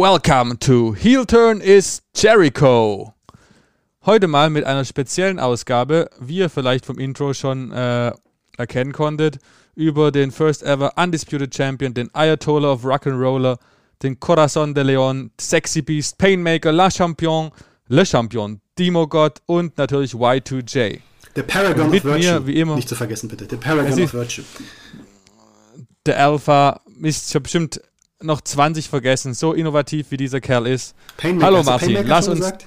Welcome to Heel Turn is Jericho. Heute mal mit einer speziellen Ausgabe, wie ihr vielleicht vom Intro schon äh, erkennen konntet, über den First Ever Undisputed Champion, den Ayatollah of Rock'n'Roller, den Corazon de Leon, Sexy Beast, Painmaker, La Champion, Le Champion, Demo God und natürlich Y2J. Der Paragon mit of Virtue. mir, wie immer. Nicht zu vergessen, bitte. Der Paragon of Virtue. Der Alpha ist ich hab bestimmt noch 20 vergessen, so innovativ wie dieser Kerl ist. Painmaker. Hallo Martin, Painmaker lass uns- Gesagt?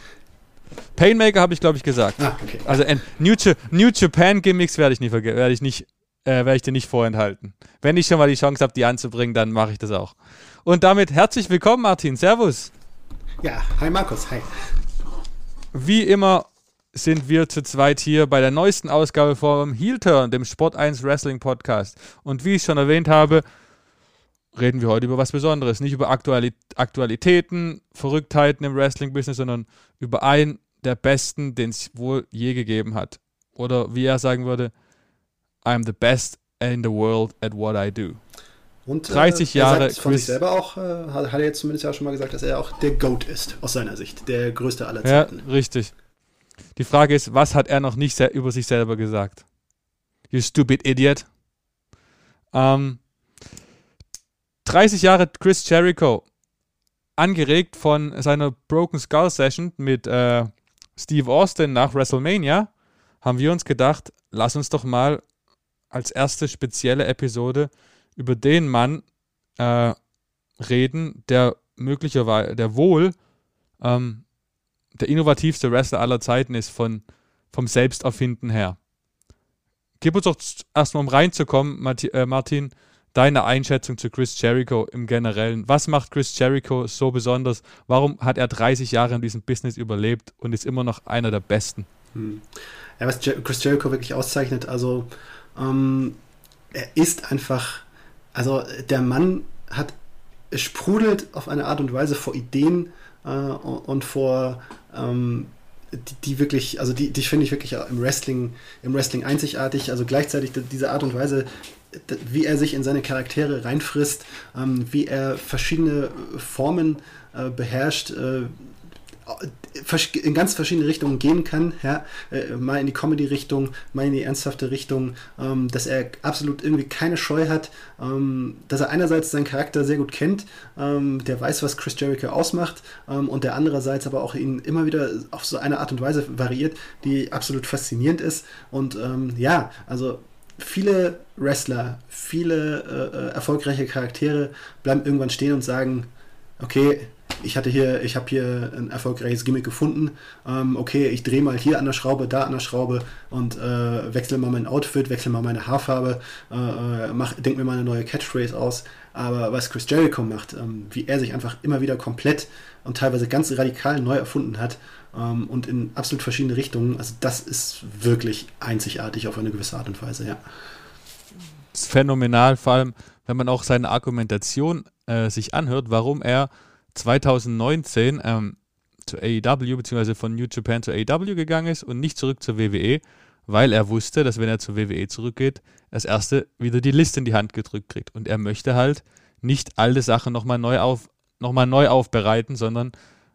Painmaker habe ich glaube ich gesagt. Ah, okay. Also New, New Japan Gimmicks werde ich nie werde ich nicht äh, werde ich dir nicht vorenthalten. Wenn ich schon mal die Chance habe, die anzubringen, dann mache ich das auch. Und damit herzlich willkommen Martin, Servus. Ja, hi Markus, hi. Wie immer sind wir zu zweit hier bei der neuesten Ausgabe vom Heel Turn, dem Sport 1 Wrestling Podcast. Und wie ich schon erwähnt habe, reden wir heute über was Besonderes. Nicht über Aktuali Aktualitäten, Verrücktheiten im Wrestling-Business, sondern über einen der besten, den es wohl je gegeben hat. Oder wie er sagen würde, I'm the best in the world at what I do. Und, 30 äh, er Jahre sagt von Chris- sich selber auch, äh, hat, hat er jetzt zumindest ja schon mal gesagt, dass er auch der GOAT ist, aus seiner Sicht. Der größte aller Ja, Zeiten. richtig. Die Frage ist, was hat er noch nicht über sich selber gesagt? You stupid idiot. Ähm, 30 Jahre Chris Jericho. Angeregt von seiner Broken Skull Session mit äh, Steve Austin nach WrestleMania, haben wir uns gedacht, lass uns doch mal als erste spezielle Episode über den Mann äh, reden, der möglicherweise, der wohl ähm, der innovativste Wrestler aller Zeiten ist von, vom Selbsterfinden her. Gib uns doch erstmal, um reinzukommen, äh, Martin, deine Einschätzung zu Chris Jericho im Generellen. Was macht Chris Jericho so besonders? Warum hat er 30 Jahre in diesem Business überlebt und ist immer noch einer der Besten? Hm. Ja, was Jer Chris Jericho wirklich auszeichnet, also ähm, er ist einfach, also der Mann hat, sprudelt auf eine Art und Weise vor Ideen äh, und vor ähm, die, die wirklich, also die, die finde ich wirklich im Wrestling, im Wrestling einzigartig. Also gleichzeitig die- diese Art und Weise, wie er sich in seine Charaktere reinfrisst, ähm, wie er verschiedene Formen äh, beherrscht, äh, versch- in ganz verschiedene Richtungen gehen kann, ja, äh, mal in die Comedy-Richtung, mal in die ernsthafte Richtung, ähm, dass er absolut irgendwie keine Scheu hat, ähm, dass er einerseits seinen Charakter sehr gut kennt, ähm, der weiß, was Chris Jericho ausmacht ähm, und der andererseits aber auch ihn immer wieder auf so eine Art und Weise variiert, die absolut faszinierend ist. Und ähm, ja, also viele Wrestler, viele äh, äh, erfolgreiche Charaktere bleiben irgendwann stehen und sagen, okay, ich hatte hier, ich habe hier ein erfolgreiches Gimmick gefunden. Ähm, okay, ich drehe mal hier an der Schraube, da an der Schraube und äh, wechsle mal mein Outfit, wechsle mal meine Haarfarbe, äh, äh, mach, denk mir mal eine neue Catchphrase aus. Aber was Chris Jericho macht, ähm, wie er sich einfach immer wieder komplett und teilweise ganz radikal neu erfunden hat ähm, und in absolut verschiedene Richtungen, also das ist wirklich einzigartig auf eine gewisse Art und Weise, ja. Das ist phänomenal, vor allem, wenn man auch seine Argumentation äh, sich anhört, warum er 2019 ähm, zu AEW bzw. von New Japan zu AEW gegangen ist und nicht zurück zur WWE, weil er wusste, dass wenn er zur WWE zurückgeht, als erste wieder die Liste in die Hand gedrückt kriegt. Und er möchte halt nicht alte Sachen nochmal neu, auf, noch mal neu aufbereiten, sondern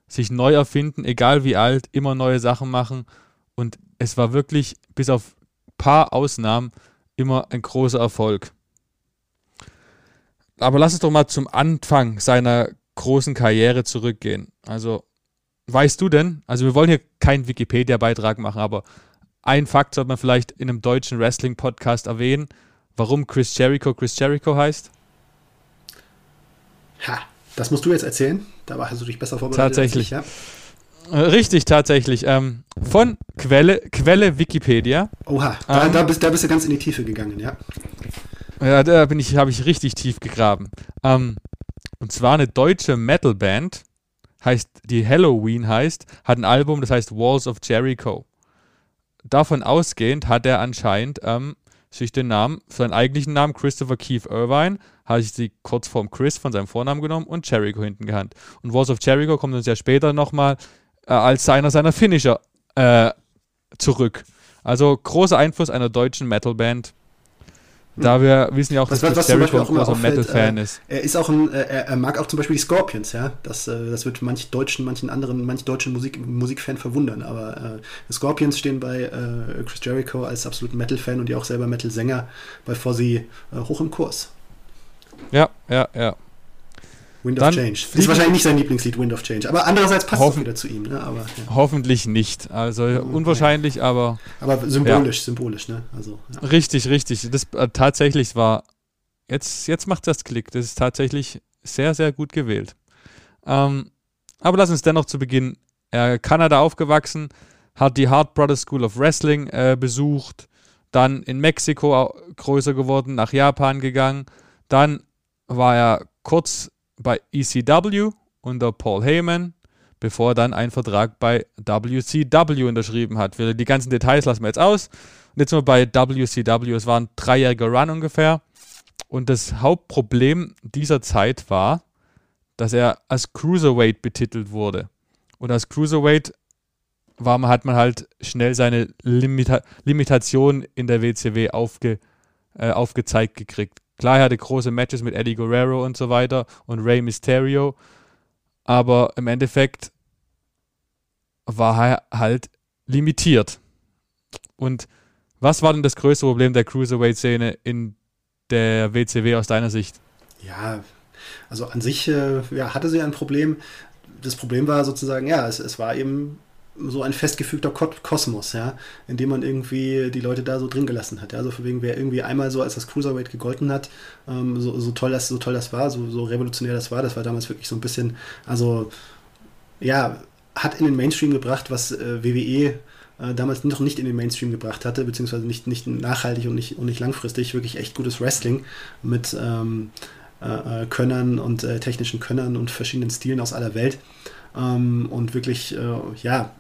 sich neu erfinden, egal wie alt, immer neue Sachen machen. Und es war wirklich, bis auf paar Ausnahmen, immer ein großer Erfolg. Aber lass uns doch mal zum Anfang seiner großen Karriere zurückgehen. Also, weißt du denn, also wir wollen hier keinen Wikipedia-Beitrag machen, aber ein Fakt sollte man vielleicht in einem deutschen Wrestling-Podcast erwähnen, warum Chris Jericho Chris Jericho heißt. Ha, das musst du jetzt erzählen. Da hast du dich besser vorbereitet. Tatsächlich. Ich, Äh, Richtig, tatsächlich. Ähm, von Quelle, Quelle Wikipedia. ja? Oha, da, Ähm. da, bist, da bist du ganz in die Tiefe gegangen, ja. Ja, da bin ich, habe ich richtig tief gegraben. Ähm, und zwar eine deutsche Metalband, heißt, die Halloween heißt, hat ein Album, das heißt Walls of Jericho. Davon ausgehend hat er anscheinend ähm, sich den Namen, seinen eigentlichen Namen Christopher Keith Irvine, hat sich die Kurzform Chris von seinem Vornamen genommen und Jericho hinten gehandt. Und Walls of Jericho kommt uns ja später nochmal äh, als einer seiner Finisher äh, zurück. Also großer Einfluss einer deutschen Metalband. Da wir wissen ja auch, was, dass was, Jericho ein großer Metal-Fan äh, ist. Er ist auch ein, äh, er, er, mag auch zum Beispiel die Scorpions, ja. Das, äh, das wird manch deutschen, manchen anderen, manch deutschen Musik, Musikfan verwundern. Aber äh, Scorpions stehen bei Chris Jericho als absoluten Metal-Fan und ja auch selber Metal-Sänger bei Fozzy hoch im Kurs. Ja, ja, ja. Wind of Change. Ist wahrscheinlich nicht sein Lieblingslied, Wind of Change. Aber andererseits passt es wieder zu ihm. Ne? Aber, ja. Hoffentlich nicht. Also unwahrscheinlich, ja. aber. Aber symbolisch, ja. symbolisch, ne? Also, Richtig, richtig. Das äh, tatsächlich war. Jetzt, jetzt macht das Klick. Das ist tatsächlich sehr, sehr gut gewählt. Ähm, aber lass uns dennoch zu Beginn. Er Kanada aufgewachsen, hat die Hart Brothers School of Wrestling äh, besucht, dann in Mexiko größer geworden, nach Japan gegangen. Dann war er kurz bei ECW unter Paul Heyman, bevor er dann einen Vertrag bei WCW unterschrieben hat. Die ganzen Details lassen wir jetzt aus. Und jetzt sind wir bei WCW. Es war ein dreijähriger Run ungefähr. Und das Hauptproblem dieser Zeit war, dass er als Cruiserweight betitelt wurde. Und als Cruiserweight war, hat man halt schnell seine Limita Limitation in der WCW aufge, äh, aufgezeigt gekriegt. Klar, er hatte große Matches mit Eddie Guerrero und so weiter und Rey Mysterio, aber im Endeffekt war er halt limitiert. Und was war denn das größte Problem der Cruiserweight-Szene in der WCW aus deiner Sicht? Ja, also an sich äh, ja, hatte sie ein Problem. Das Problem war sozusagen, ja, es, es war eben so ein festgefügter Kosmos, ja, in dem man irgendwie die Leute da so drin gelassen hat. Ja? Also für wegen, wer irgendwie einmal so als das Cruiserweight gegolten hat, ähm, so, so, toll das, so toll das war, so, so revolutionär das war, das war damals wirklich so ein bisschen, also ja, hat in den Mainstream gebracht, was äh, WWE äh, damals noch nicht in den Mainstream gebracht hatte, beziehungsweise nicht, nicht nachhaltig und nicht, und nicht langfristig, wirklich echt gutes Wrestling mit ähm, äh, äh Könnern und äh, technischen Könnern und verschiedenen Stilen aus aller Welt. Ähm, und wirklich, äh, ja,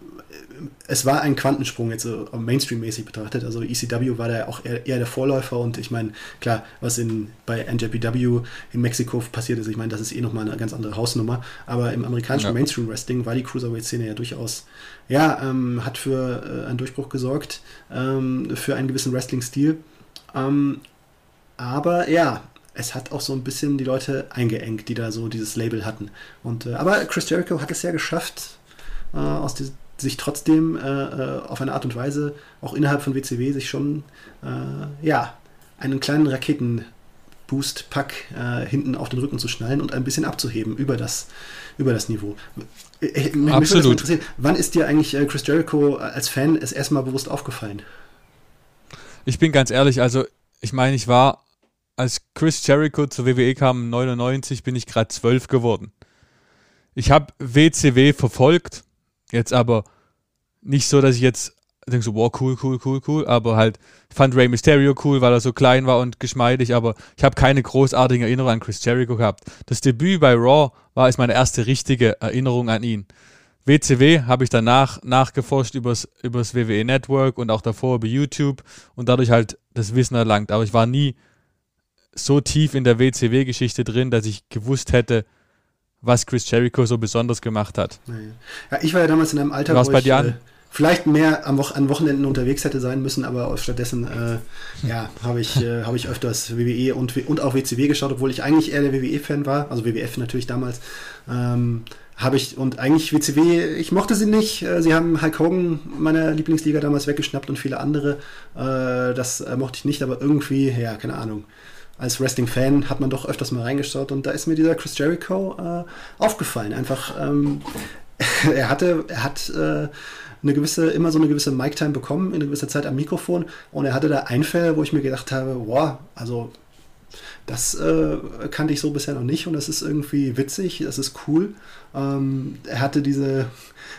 es war ein Quantensprung jetzt so Mainstream-mäßig betrachtet. Also ECW war da auch eher, eher der Vorläufer und ich meine, klar, was in, bei NJPW in Mexiko passiert ist, ich meine, das ist eh nochmal eine ganz andere Hausnummer. Aber im amerikanischen ja. Mainstream-Wrestling war die Cruiserweight-Szene ja durchaus, ja, ähm, hat für äh, einen Durchbruch gesorgt, ähm, für einen gewissen Wrestling-Stil. Ähm, aber ja, es hat auch so ein bisschen die Leute eingeengt, die da so dieses Label hatten. Und, äh, aber Chris Jericho hat es ja geschafft, äh, aus diesem sich trotzdem äh, äh, auf eine Art und Weise auch innerhalb von WCW sich schon äh, ja einen kleinen Raketenboost-Pack äh, hinten auf den Rücken zu schnallen und ein bisschen abzuheben über das, über das Niveau. Ich, mich Absolut. wann ist dir eigentlich äh, Chris Jericho als Fan es erstmal bewusst aufgefallen? Ich bin ganz ehrlich, also ich meine, ich war als Chris Jericho zur WWE kam, 99, bin ich gerade 12 geworden. Ich habe WCW verfolgt, jetzt aber nicht so, dass ich jetzt denke so, wow, cool, cool, cool, cool, aber halt, fand Rey Mysterio cool, weil er so klein war und geschmeidig, aber ich habe keine großartigen Erinnerungen an Chris Jericho gehabt. Das Debüt bei Raw war es meine erste richtige Erinnerung an ihn. WCW habe ich danach nachgeforscht übers, übers WWE Network und auch davor über YouTube und dadurch halt das Wissen erlangt, aber ich war nie so tief in der WCW-Geschichte drin, dass ich gewusst hätte, was Chris Jericho so besonders gemacht hat. Ja, ich war ja damals in einem Alter, wo ich äh, vielleicht mehr am Wo an Wochenenden unterwegs hätte sein müssen, aber stattdessen äh, ja, habe ich, äh, hab ich öfters WWE und, und auch WCW geschaut, obwohl ich eigentlich eher der WWE-Fan war, also WWF natürlich damals. Ähm, habe ich und eigentlich WCW, ich mochte sie nicht. Äh, sie haben Hulk Hogan meiner Lieblingsliga damals weggeschnappt und viele andere. Äh, das äh, mochte ich nicht, aber irgendwie, ja, keine Ahnung als Wrestling-Fan hat man doch öfters mal reingeschaut und da ist mir dieser Chris Jericho äh, aufgefallen. Einfach, ähm, er hatte, er hat äh, eine gewisse, immer so eine gewisse Mic-Time bekommen, in einer gewissen Zeit am Mikrofon und er hatte da Einfälle, wo ich mir gedacht habe, boah, also das äh, kannte ich so bisher noch nicht und das ist irgendwie witzig, das ist cool. Ähm, er hatte diese,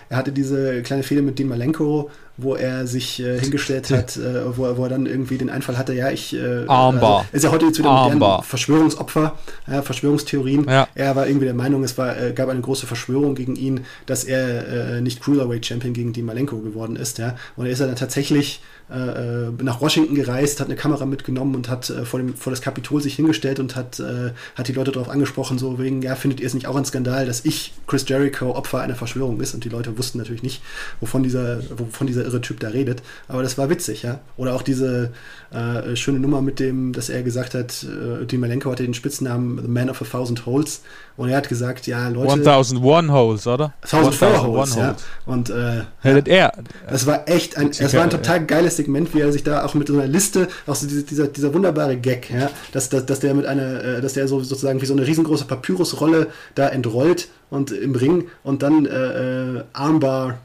er hatte diese kleine Fehde mit Dean Malenko, wo er sich äh, hingestellt hat, äh, wo, er, wo, er dann irgendwie den Einfall hatte, ja, ich äh, Armbar. Also, ist ja heute jetzt wieder modern Verschwörungsopfer, ja, Verschwörungstheorien. Ja. Er war irgendwie der Meinung, es war, äh, gab eine große Verschwörung gegen ihn, dass er äh, nicht Cruiserweight Champion gegen Dean Malenko geworden ist, ja. Und er ist dann tatsächlich äh, nach Washington gereist, hat eine Kamera mitgenommen und hat äh, vor, dem, vor das Kapitol sich hingestellt und hat, äh, hat die Leute darauf angesprochen, so wegen, ja, findet ihr es nicht auch ein Skandal, dass ich, Chris Jericho, Opfer einer Verschwörung ist? Und die Leute wussten natürlich nicht, wovon dieser, wovon dieser irre Typ da redet. Aber das war witzig, ja. Oder auch diese äh, schöne Nummer mit dem, dass er gesagt hat, äh, Dimalenko hatte den Spitznamen The Man of a Thousand Holes. Und er hat gesagt, ja, Leute. 1001 Holes, oder? 1004 Holes, ja. Und äh, ja, er. Das war echt ein, es war ein total geiles Segment, wie er sich da auch mit so einer Liste, auch so dieser, dieser, wunderbare Gag, ja, dass, dass, dass der mit einer, äh, dass der so sozusagen wie so eine riesengroße Papyrusrolle da entrollt und im Ring und dann äh, äh Armbar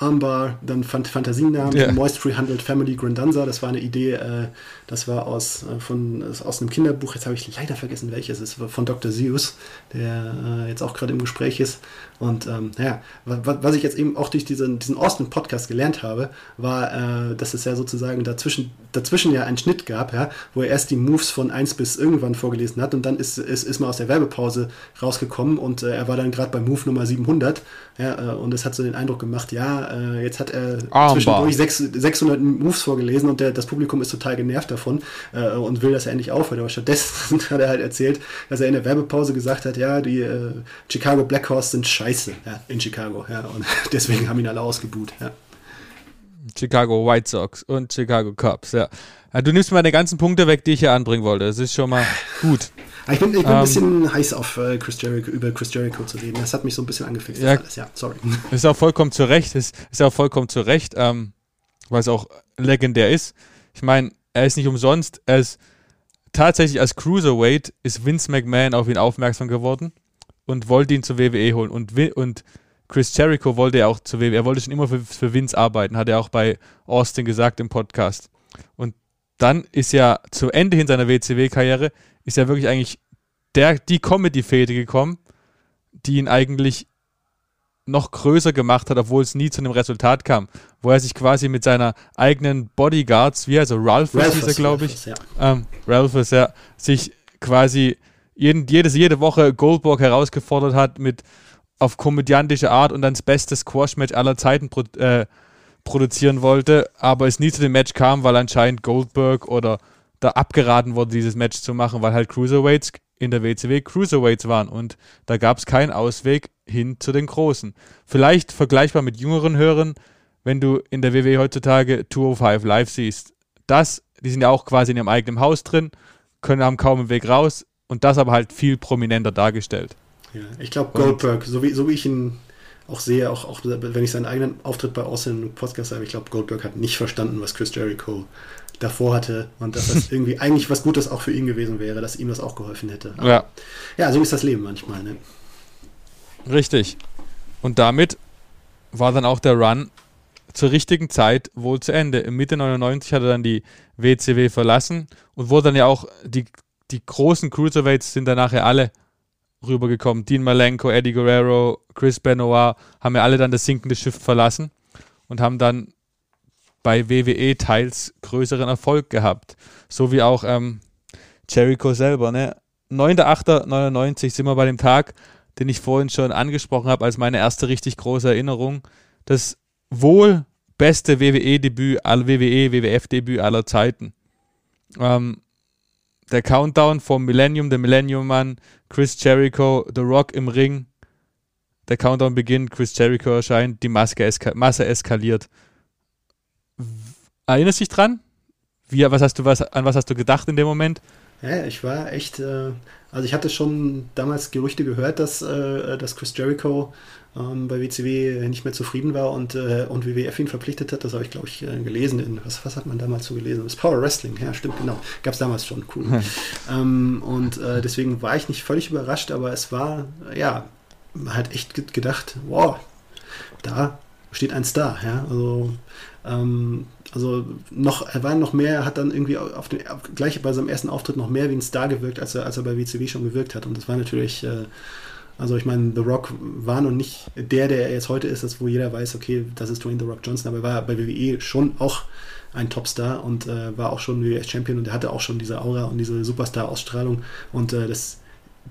Armbar, dann Fant Fantasienamen, yeah. Moist 300 Family Grandanza, das war eine Idee, äh, das war aus, äh, von, aus einem Kinderbuch, jetzt habe ich leider vergessen welches, es ist von Dr. Zeus, der äh, jetzt auch gerade im Gespräch ist. Und ähm, ja, was ich jetzt eben auch durch diesen, diesen Austin-Podcast gelernt habe, war, äh, dass es ja sozusagen dazwischen, dazwischen ja einen Schnitt gab, ja, wo er erst die Moves von 1 bis irgendwann vorgelesen hat und dann ist, ist, ist man aus der Werbepause rausgekommen und äh, er war dann gerade bei Move Nummer 700 ja, äh, und es hat so den Eindruck gemacht, ja, äh, jetzt hat er Armbar. zwischendurch 6, 600 Moves vorgelesen und der, das Publikum ist total genervt davon äh, und will, dass er endlich aufhört. Aber stattdessen hat er halt erzählt, dass er in der Werbepause gesagt hat, ja, die äh, Chicago Blackhawks sind scheiße ja, in Chicago. Ja, und deswegen haben ihn alle ausgebuht. Ja. Chicago White Sox und Chicago Cubs, ja. ja. Du nimmst meine ganzen Punkte weg, die ich hier anbringen wollte. Das ist schon mal gut. Ich bin, ich bin um, ein ähm, bisschen heiß auf äh, Chris Jericho, über Chris Jericho zu reden. Das hat mich so ein bisschen angefixt. Ja, alles. ja sorry. Ist auch vollkommen zu Recht. Ist, ist auch vollkommen zu Recht, ähm, weil es auch legendär ist. Ich meine, er ist nicht umsonst. Er ist tatsächlich als Cruiserweight ist Vince McMahon auf ihn aufmerksam geworden und wollte ihn zur WWE holen. Und, und Chris Jericho wollte ja auch zur WWE, er wollte schon immer für, für Vince arbeiten, hat er auch bei Austin gesagt im Podcast. Und dann ist ja zu Ende hin seiner WCW-Karriere, ist ja wirklich eigentlich der, die Comedy-Fäde gekommen, die ihn eigentlich noch größer gemacht hat, obwohl es nie zu einem Resultat kam, wo er sich quasi mit seiner eigenen Bodyguards, wie also Ralph hieß er, glaube ich, Ralphus, ja. Ähm, Ralphus, ja, sich quasi jeden, jedes, jede Woche Goldberg herausgefordert hat mit auf komödiantische Art und dann das beste Squash-Match aller Zeiten äh, produzieren wollte, aber es nie zu dem Match kam, weil anscheinend Goldberg oder da abgeraten wurde, dieses Match zu machen, weil halt Cruiserweights in der WCW Cruiserweights waren und da gab es keinen Ausweg hin zu den Großen. Vielleicht vergleichbar mit jüngeren Hörern, wenn du in der WWE heutzutage 205 Live siehst. Das, die sind ja auch quasi in ihrem eigenen Haus drin, können haben kaum einen Weg raus, und das aber halt viel prominenter dargestellt. Ja, ich glaube, Goldberg, so wie, so wie ich ihn auch sehe, auch, auch wenn ich seinen eigenen Auftritt bei Austin Podcast habe, ich glaube, Goldberg hat nicht verstanden, was Chris Jericho davor hatte und dass das irgendwie eigentlich was Gutes auch für ihn gewesen wäre, dass ihm das auch geholfen hätte. Aber, ja. Ja, so ist das Leben manchmal. Ne? Richtig. Und damit war dann auch der Run zur richtigen Zeit wohl zu Ende. Im Mitte 99 hat er dann die WCW verlassen und wurde dann ja auch die die großen Cruiserweights sind dann nachher alle rübergekommen. Dean Malenko, Eddie Guerrero, Chris Benoit haben ja alle dann das sinkende Schiff verlassen und haben dann bei WWE teils größeren Erfolg gehabt. So wie auch ähm, Jericho selber. Ne? 9.8.99 sind wir bei dem Tag, den ich vorhin schon angesprochen habe, als meine erste richtig große Erinnerung. Das wohl beste WWE-Debüt, WWE, WWF-Debüt aller Zeiten. Ähm, der Countdown vom Millennium, der Millennium Mann, Chris Jericho, The Rock im Ring. Der Countdown beginnt, Chris Jericho erscheint, die Maske eska Masse eskaliert. Erinnerst du dich dran? Wie, was hast du, was, an was hast du gedacht in dem Moment? Ja, ich war echt, äh, also ich hatte schon damals Gerüchte gehört, dass, äh, dass Chris Jericho ähm, bei WCW nicht mehr zufrieden war und, äh, und WWF ihn verpflichtet hat. Das habe ich, glaube ich, äh, gelesen. In, was, was hat man damals so gelesen? Das Power Wrestling, ja, stimmt, genau. Gab es damals schon, cool. ähm, und äh, deswegen war ich nicht völlig überrascht, aber es war, ja, man hat echt gedacht, wow, da steht ein Star, ja, also ähm, also noch, er war noch mehr, hat dann irgendwie auf den, gleich bei seinem ersten Auftritt noch mehr wie ein Star gewirkt, als er, als er bei WCW schon gewirkt hat. Und das war natürlich äh, also ich meine, The Rock war noch nicht der, der er jetzt heute ist, das, wo jeder weiß, okay, das ist Dwayne The Rock Johnson, aber er war bei WWE schon auch ein Topstar und äh, war auch schon WWE-Champion und er hatte auch schon diese Aura und diese Superstar-Ausstrahlung und äh, dass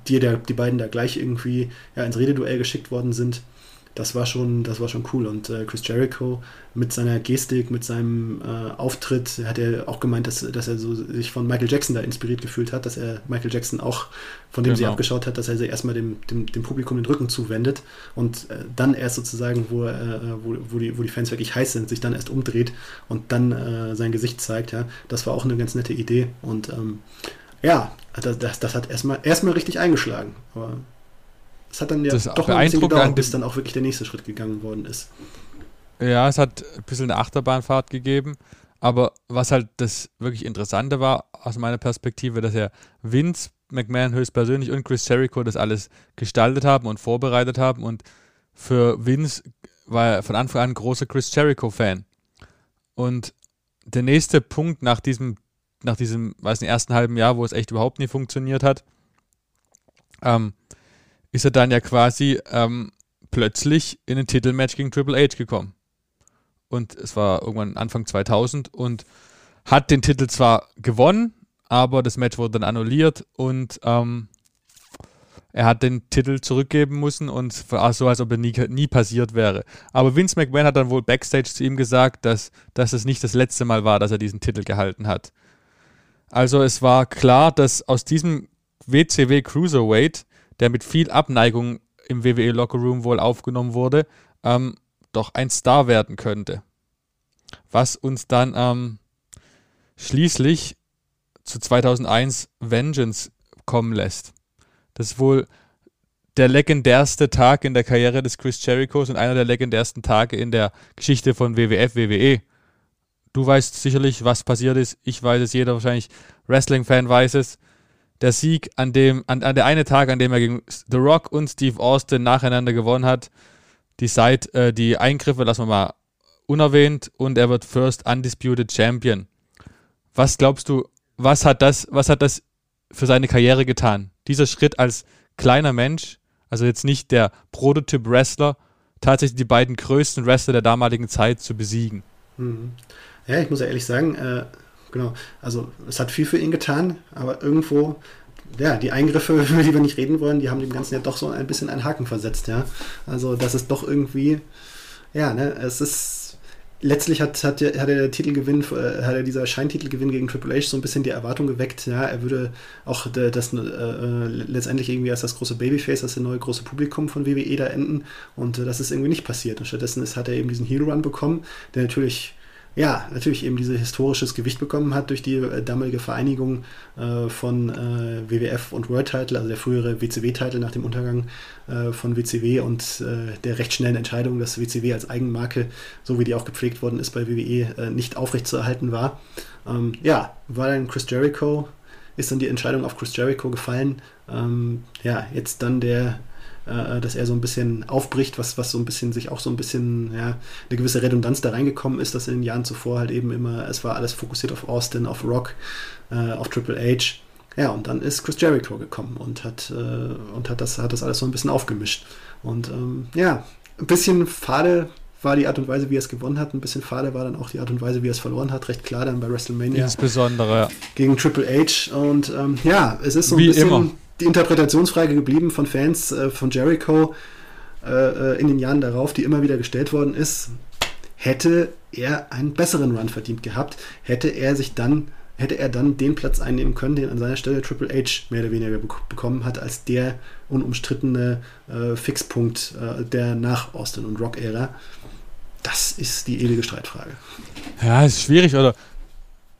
die, der, die beiden da gleich irgendwie ja, ins Rededuell geschickt worden sind, das war schon, das war schon cool. Und äh, Chris Jericho mit seiner Gestik, mit seinem äh, Auftritt, hat er auch gemeint, dass, dass er so sich von Michael Jackson da inspiriert gefühlt hat, dass er Michael Jackson auch, von dem genau. sie abgeschaut hat, dass er sich erstmal dem, dem, dem Publikum den Rücken zuwendet und äh, dann erst sozusagen, wo, äh, wo, wo, die, wo die Fans wirklich heiß sind, sich dann erst umdreht und dann äh, sein Gesicht zeigt. Ja. Das war auch eine ganz nette Idee. Und ähm, ja, das, das, das hat erstmal erstmal richtig eingeschlagen. Aber es hat dann ja das doch ein bisschen gedauert, bis dann auch wirklich der nächste Schritt gegangen worden ist. Ja, es hat ein bisschen eine Achterbahnfahrt gegeben. Aber was halt das wirklich Interessante war, aus meiner Perspektive, dass ja Vince McMahon höchstpersönlich und Chris Jericho das alles gestaltet haben und vorbereitet haben. Und für Vince war er von Anfang an ein großer Chris Jericho-Fan. Und der nächste Punkt nach diesem, nach diesem, weiß nicht, ersten halben Jahr, wo es echt überhaupt nicht funktioniert hat, ähm, ist er dann ja quasi ähm, plötzlich in ein Titelmatch gegen Triple H gekommen. Und es war irgendwann Anfang 2000 und hat den Titel zwar gewonnen, aber das Match wurde dann annulliert und ähm, er hat den Titel zurückgeben müssen und war so, als ob er nie, nie passiert wäre. Aber Vince McMahon hat dann wohl backstage zu ihm gesagt, dass, dass es nicht das letzte Mal war, dass er diesen Titel gehalten hat. Also es war klar, dass aus diesem WCW Cruiserweight der mit viel Abneigung im WWE Lockerroom wohl aufgenommen wurde, ähm, doch ein Star werden könnte. Was uns dann ähm, schließlich zu 2001 Vengeance kommen lässt. Das ist wohl der legendärste Tag in der Karriere des Chris Jerichos und einer der legendärsten Tage in der Geschichte von WWF, WWE. Du weißt sicherlich, was passiert ist. Ich weiß es, jeder wahrscheinlich Wrestling-Fan weiß es der Sieg, an dem, an, an der eine Tag, an dem er gegen The Rock und Steve Austin nacheinander gewonnen hat. Die Side, äh, die Eingriffe lassen wir mal unerwähnt und er wird First Undisputed Champion. Was glaubst du, was hat das, was hat das für seine Karriere getan? Dieser Schritt als kleiner Mensch, also jetzt nicht der Prototyp-Wrestler, tatsächlich die beiden größten Wrestler der damaligen Zeit zu besiegen. Mhm. Ja, ich muss ja ehrlich sagen, äh, genau. Also es hat viel für ihn getan, aber irgendwo, ja, die Eingriffe, über die wir nicht reden wollen, die haben dem Ganzen ja doch so ein bisschen einen Haken versetzt, ja. Also das ist doch irgendwie, ja, ne, es ist letztlich hat, hat, hat der Titelgewinn, äh, hat er dieser Scheintitelgewinn gegen Triple H so ein bisschen die Erwartung geweckt, ja, er würde auch das äh, äh, letztendlich irgendwie als das große Babyface, als das neue große Publikum von WWE da enden und äh, das ist irgendwie nicht passiert und stattdessen ist, hat er eben diesen Hero Run bekommen, der natürlich ja, natürlich eben dieses historisches Gewicht bekommen hat durch die äh, damalige Vereinigung äh, von äh, WWF und World Title, also der frühere WCW-Titel nach dem Untergang äh, von WCW und äh, der recht schnellen Entscheidung, dass WCW als Eigenmarke, so wie die auch gepflegt worden ist bei WWE, äh, nicht aufrechtzuerhalten war. Ähm, ja, war dann Chris Jericho, ist dann die Entscheidung auf Chris Jericho gefallen. Ähm, ja, jetzt dann der äh, dass er so ein bisschen aufbricht, was, was so ein bisschen sich auch so ein bisschen, ja, eine gewisse Redundanz da reingekommen ist, dass in den Jahren zuvor halt eben immer, es war alles fokussiert auf Austin, auf Rock, äh, auf Triple H. Ja, und dann ist Chris Jericho gekommen und hat, äh, und hat, das, hat das alles so ein bisschen aufgemischt. Und ähm, ja, ein bisschen fade war die Art und Weise, wie er es gewonnen hat. Ein bisschen fade war dann auch die Art und Weise, wie er es verloren hat. Recht klar dann bei WrestleMania. Insbesondere. Gegen Triple H. Und ähm, ja, es ist so ein wie bisschen. Immer die Interpretationsfrage geblieben von Fans äh, von Jericho äh, äh, in den Jahren darauf, die immer wieder gestellt worden ist. Hätte er einen besseren Run verdient gehabt, hätte er sich dann hätte er dann den Platz einnehmen können, den an seiner Stelle Triple H mehr oder weniger bekommen hat, als der unumstrittene äh, Fixpunkt äh, der nach Austin und Rock-Ära. Das ist die ewige Streitfrage. Ja, ist schwierig, oder?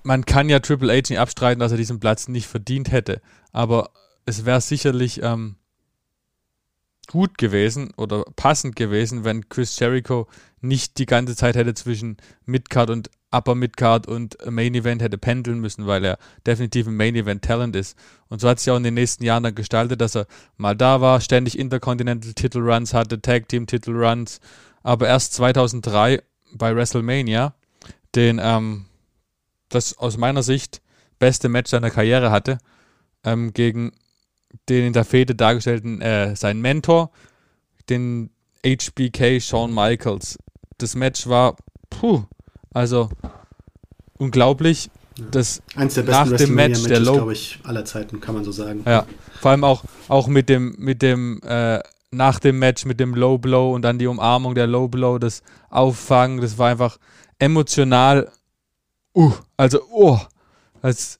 Man kann ja Triple H nicht abstreiten, dass er diesen Platz nicht verdient hätte. Aber es wäre sicherlich ähm, gut gewesen oder passend gewesen, wenn Chris Jericho nicht die ganze Zeit hätte zwischen Midcard und Upper Midcard und Main Event hätte pendeln müssen, weil er definitiv ein Main Event Talent ist. Und so hat sich auch in den nächsten Jahren dann gestaltet, dass er mal da war, ständig Intercontinental Title Runs hatte, Tag Team Titel Runs, aber erst 2003 bei WrestleMania den, ähm, das aus meiner Sicht beste Match seiner Karriere hatte, ähm, gegen den in der Fehde dargestellten, äh, sein Mentor, den HBK Shawn Michaels. Das Match war, puh, also unglaublich. Ja. Das Eins der besten nach dem Match, der Low, glaube ich, aller Zeiten, kann man so sagen. Ja, vor allem auch, auch mit dem, mit dem, äh, nach dem Match mit dem Low Blow und dann die Umarmung der Low Blow, das Auffangen, das war einfach emotional. Uh, also, oh, das,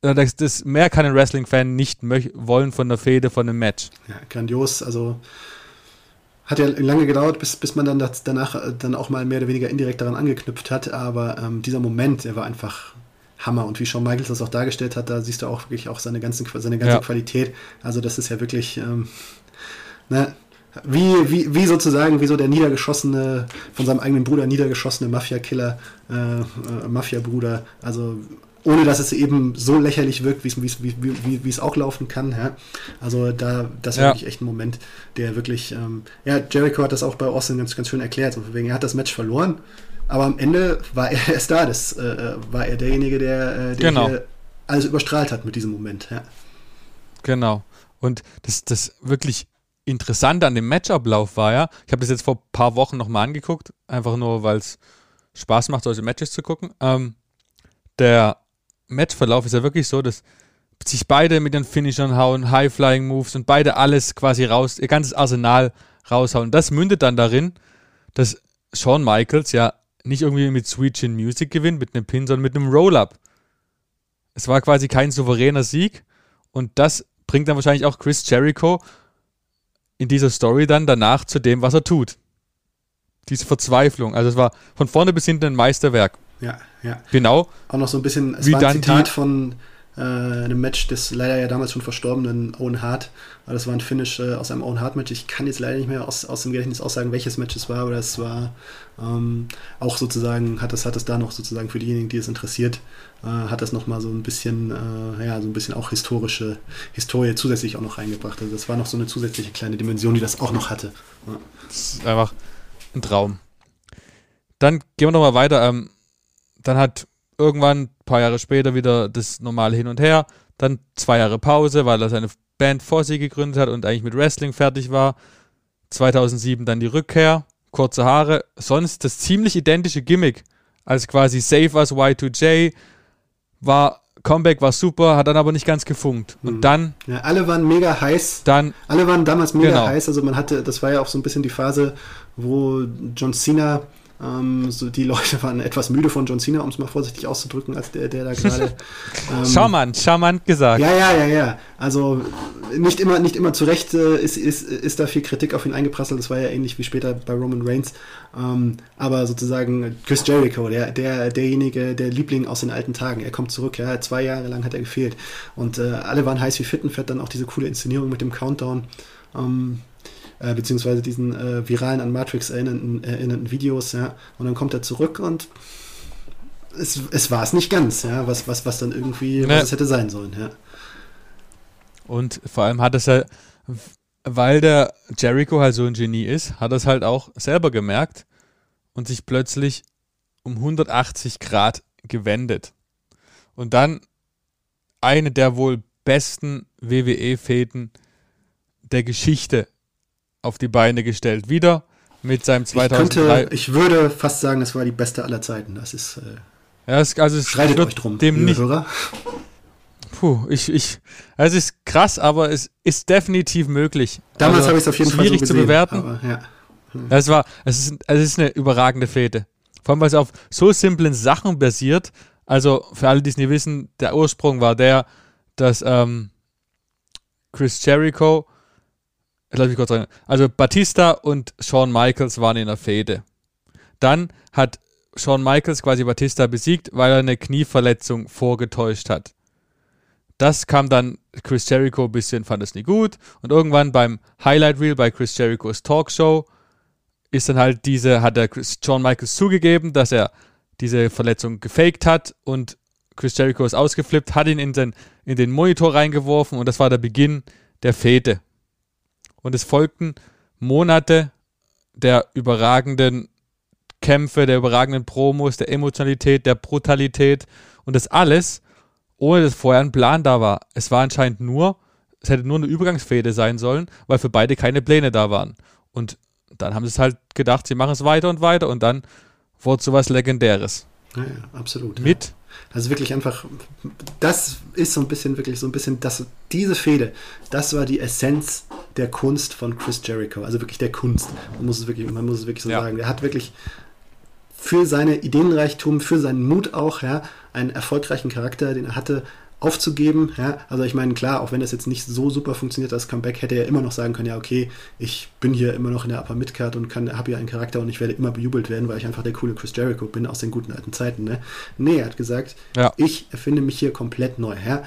das, das mehr kann ein Wrestling-Fan nicht wollen von der Fehde, von einem Match. Ja, grandios. Also hat ja lange gedauert, bis, bis man dann das, danach äh, dann auch mal mehr oder weniger indirekt daran angeknüpft hat. Aber ähm, dieser Moment, der war einfach Hammer. Und wie Shawn Michaels das auch dargestellt hat, da siehst du auch wirklich auch seine, ganzen, seine ganze ja. Qualität. Also das ist ja wirklich, ähm, ne, wie, wie, wie sozusagen, wie so der niedergeschossene, von seinem eigenen Bruder niedergeschossene Mafia-Killer, äh, äh, Mafia-Bruder. Also ohne dass es eben so lächerlich wirkt, wie, wie, wie, wie es auch laufen kann. Ja? Also da, das war ja. wirklich echt ein Moment, der wirklich, ähm, ja, Jericho hat das auch bei Austin ganz, ganz schön erklärt. So, wegen, er hat das Match verloren, aber am Ende war er erst da. Das äh, äh, war er derjenige, der, äh, der genau. alles überstrahlt hat mit diesem Moment. Ja. Genau. Und das, das wirklich Interessante an dem Matchablauf war ja, ich habe das jetzt vor ein paar Wochen nochmal angeguckt, einfach nur, weil es Spaß macht, solche Matches zu gucken. Ähm, der Matchverlauf ist ja wirklich so, dass sich beide mit den Finishern hauen, High-Flying-Moves und beide alles quasi raus, ihr ganzes Arsenal raushauen. Das mündet dann darin, dass Shawn Michaels ja nicht irgendwie mit Sweet Chin Music gewinnt, mit einem Pin, sondern mit einem Roll-Up. Es war quasi kein souveräner Sieg und das bringt dann wahrscheinlich auch Chris Jericho in dieser Story dann danach zu dem, was er tut. Diese Verzweiflung. Also es war von vorne bis hinten ein Meisterwerk. Ja, ja. Genau. Auch noch so ein bisschen, es wie war ein Zitat von äh, einem Match des leider ja damals schon verstorbenen Owen Hart. Das war ein Finish äh, aus einem Owen Hart Match. Ich kann jetzt leider nicht mehr aus, aus dem Gedächtnis aussagen, welches Match es war, aber das war ähm, auch sozusagen, hat es hat das da noch sozusagen für diejenigen, die es interessiert, äh, hat das nochmal so ein bisschen, äh, ja, so ein bisschen auch historische Historie zusätzlich auch noch reingebracht. Also das war noch so eine zusätzliche kleine Dimension, die das auch noch hatte. Ja. Das ist einfach ein Traum. Dann gehen wir nochmal weiter. Ähm, dann hat irgendwann, ein paar Jahre später, wieder das normale Hin und Her. Dann zwei Jahre Pause, weil er seine Band vor sich gegründet hat und eigentlich mit Wrestling fertig war. 2007 dann die Rückkehr, kurze Haare. Sonst das ziemlich identische Gimmick als quasi Save Us Y2J. War Comeback war super, hat dann aber nicht ganz gefunkt. Und mhm. dann. Ja, alle waren mega heiß. Dann. Alle waren damals mega genau. heiß. Also man hatte, das war ja auch so ein bisschen die Phase, wo John Cena ähm, so die Leute waren etwas müde von John Cena, um es mal vorsichtig auszudrücken, als der, der da gerade. Ähm, charmant, charmant gesagt. Ja, ja, ja, ja. Also nicht immer, nicht immer zu Recht äh, ist, ist, ist da viel Kritik auf ihn eingeprasselt. Das war ja ähnlich wie später bei Roman Reigns. Ähm, aber sozusagen Chris Jericho, der, der, derjenige, der Liebling aus den alten Tagen, er kommt zurück. Ja, zwei Jahre lang hat er gefehlt. Und äh, alle waren heiß wie Fittenfett, dann auch diese coole Inszenierung mit dem Countdown. Ähm, äh, beziehungsweise diesen äh, viralen an Matrix erinnernden, erinnernden Videos, ja. Und dann kommt er zurück und es, es war es nicht ganz, ja, was, was, was dann irgendwie, ne. was es hätte sein sollen, ja. Und vor allem hat es ja, weil der Jericho halt so ein Genie ist, hat er es halt auch selber gemerkt und sich plötzlich um 180 Grad gewendet. Und dann eine der wohl besten WWE-Fäden der Geschichte auf die Beine gestellt. Wieder mit seinem 2003. Ich, könnte, ich würde fast sagen, es war die beste aller Zeiten. Das ist. Äh, ja, es, also es streitet euch drum, dem nicht. Hörer. Puh, ich, ich, es ist krass, aber es ist definitiv möglich. Damals also, habe ich es auf jeden Fall so gesehen, zu bewerten. Aber, ja. Hm. Es war, es ist, es ist eine überragende Fete. Vor allem, weil es auf so simplen Sachen basiert. Also, für alle, die es nicht wissen, der Ursprung war der, dass ähm, Chris Jericho lass mich kurz sagen. Also Batista und Shawn Michaels waren in der Fehde. Dann hat Shawn Michaels quasi Batista besiegt, weil er eine Knieverletzung vorgetäuscht hat. Das kam dann Chris Jericho ein bisschen, fand es nie gut. Und irgendwann beim Highlight Reel bei Chris Jerichos Talkshow ist dann halt diese, hat Chris, Shawn Michaels zugegeben, dass er diese Verletzung gefaked hat und Chris Jericho ist ausgeflippt, hat ihn in den, in den Monitor reingeworfen und das war der Beginn der Fehde und es folgten Monate der überragenden Kämpfe, der überragenden Promos, der Emotionalität, der Brutalität und das alles, ohne dass vorher ein Plan da war. Es war anscheinend nur, es hätte nur eine Übergangsfäde sein sollen, weil für beide keine Pläne da waren. Und dann haben sie es halt gedacht, sie machen es weiter und weiter und dann wurde sowas Legendäres. Ja, ja absolut. Mit ja. Also wirklich einfach, das ist so ein bisschen wirklich so ein bisschen, das, diese Fehde, das war die Essenz der Kunst von Chris Jericho. Also wirklich der Kunst. Man muss es wirklich, man muss es wirklich so ja. sagen. Der hat wirklich für seine Ideenreichtum, für seinen Mut auch, ja, einen erfolgreichen Charakter, den er hatte, aufzugeben. Ja? Also ich meine, klar, auch wenn das jetzt nicht so super funktioniert, das Comeback, hätte er immer noch sagen können, ja, okay, ich bin hier immer noch in der Upper Midcard und habe hier einen Charakter und ich werde immer bejubelt werden, weil ich einfach der coole Chris Jericho bin aus den guten alten Zeiten. Ne? Nee, er hat gesagt, ja. ich erfinde mich hier komplett neu. Ja?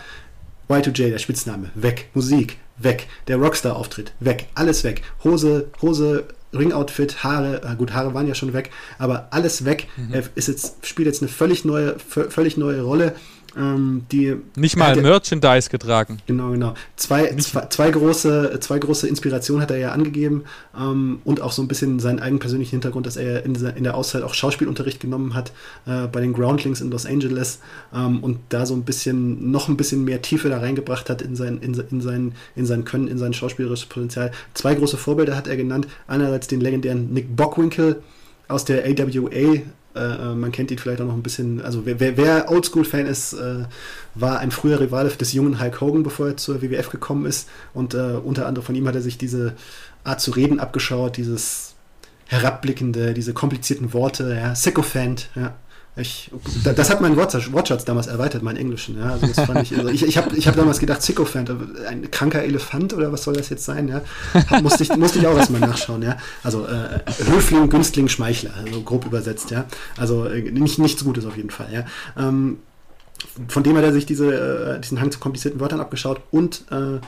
Y2J, der Spitzname, weg. Musik, weg. Der Rockstar-Auftritt, weg. Alles weg. Hose, Hose, Ringoutfit, Haare, äh, gut, Haare waren ja schon weg, aber alles weg. Mhm. Er ist jetzt, spielt jetzt eine völlig neue, völlig neue Rolle. Ähm, die Nicht mal Merchandise getragen. Genau, genau. Zwei, zwei, zwei, große, zwei große Inspirationen hat er ja angegeben ähm, und auch so ein bisschen seinen eigenen persönlichen Hintergrund, dass er in, in der Auszeit auch Schauspielunterricht genommen hat äh, bei den Groundlings in Los Angeles ähm, und da so ein bisschen, noch ein bisschen mehr Tiefe da reingebracht hat in sein, in, in sein, in sein Können, in sein schauspielerisches Potenzial. Zwei große Vorbilder hat er genannt. Einerseits den legendären Nick Bockwinkel aus der AWA, äh, äh, man kennt ihn vielleicht auch noch ein bisschen, also wer, wer, wer Oldschool-Fan ist, äh, war ein früher Rivale des jungen Hulk Hogan, bevor er zur WWF gekommen ist. Und äh, unter anderem von ihm hat er sich diese Art zu reden abgeschaut, dieses herabblickende, diese komplizierten Worte, ja, Sycophant, ja. Ich, das hat mein Wortschatz damals erweitert, meinen Englischen. Ja, also ich, also ich, ich habe hab damals gedacht, Sycophant, ein kranker Elefant oder was soll das jetzt sein? Ja, hab, musste, ich, musste ich auch erstmal nachschauen. Ja, also äh, Höfling, Günstling, Schmeichler, also grob übersetzt. Ja, also äh, nicht, nichts Gutes auf jeden Fall. Ja, ähm, von dem hat er sich diese, äh, diesen Hang zu komplizierten Wörtern abgeschaut und äh,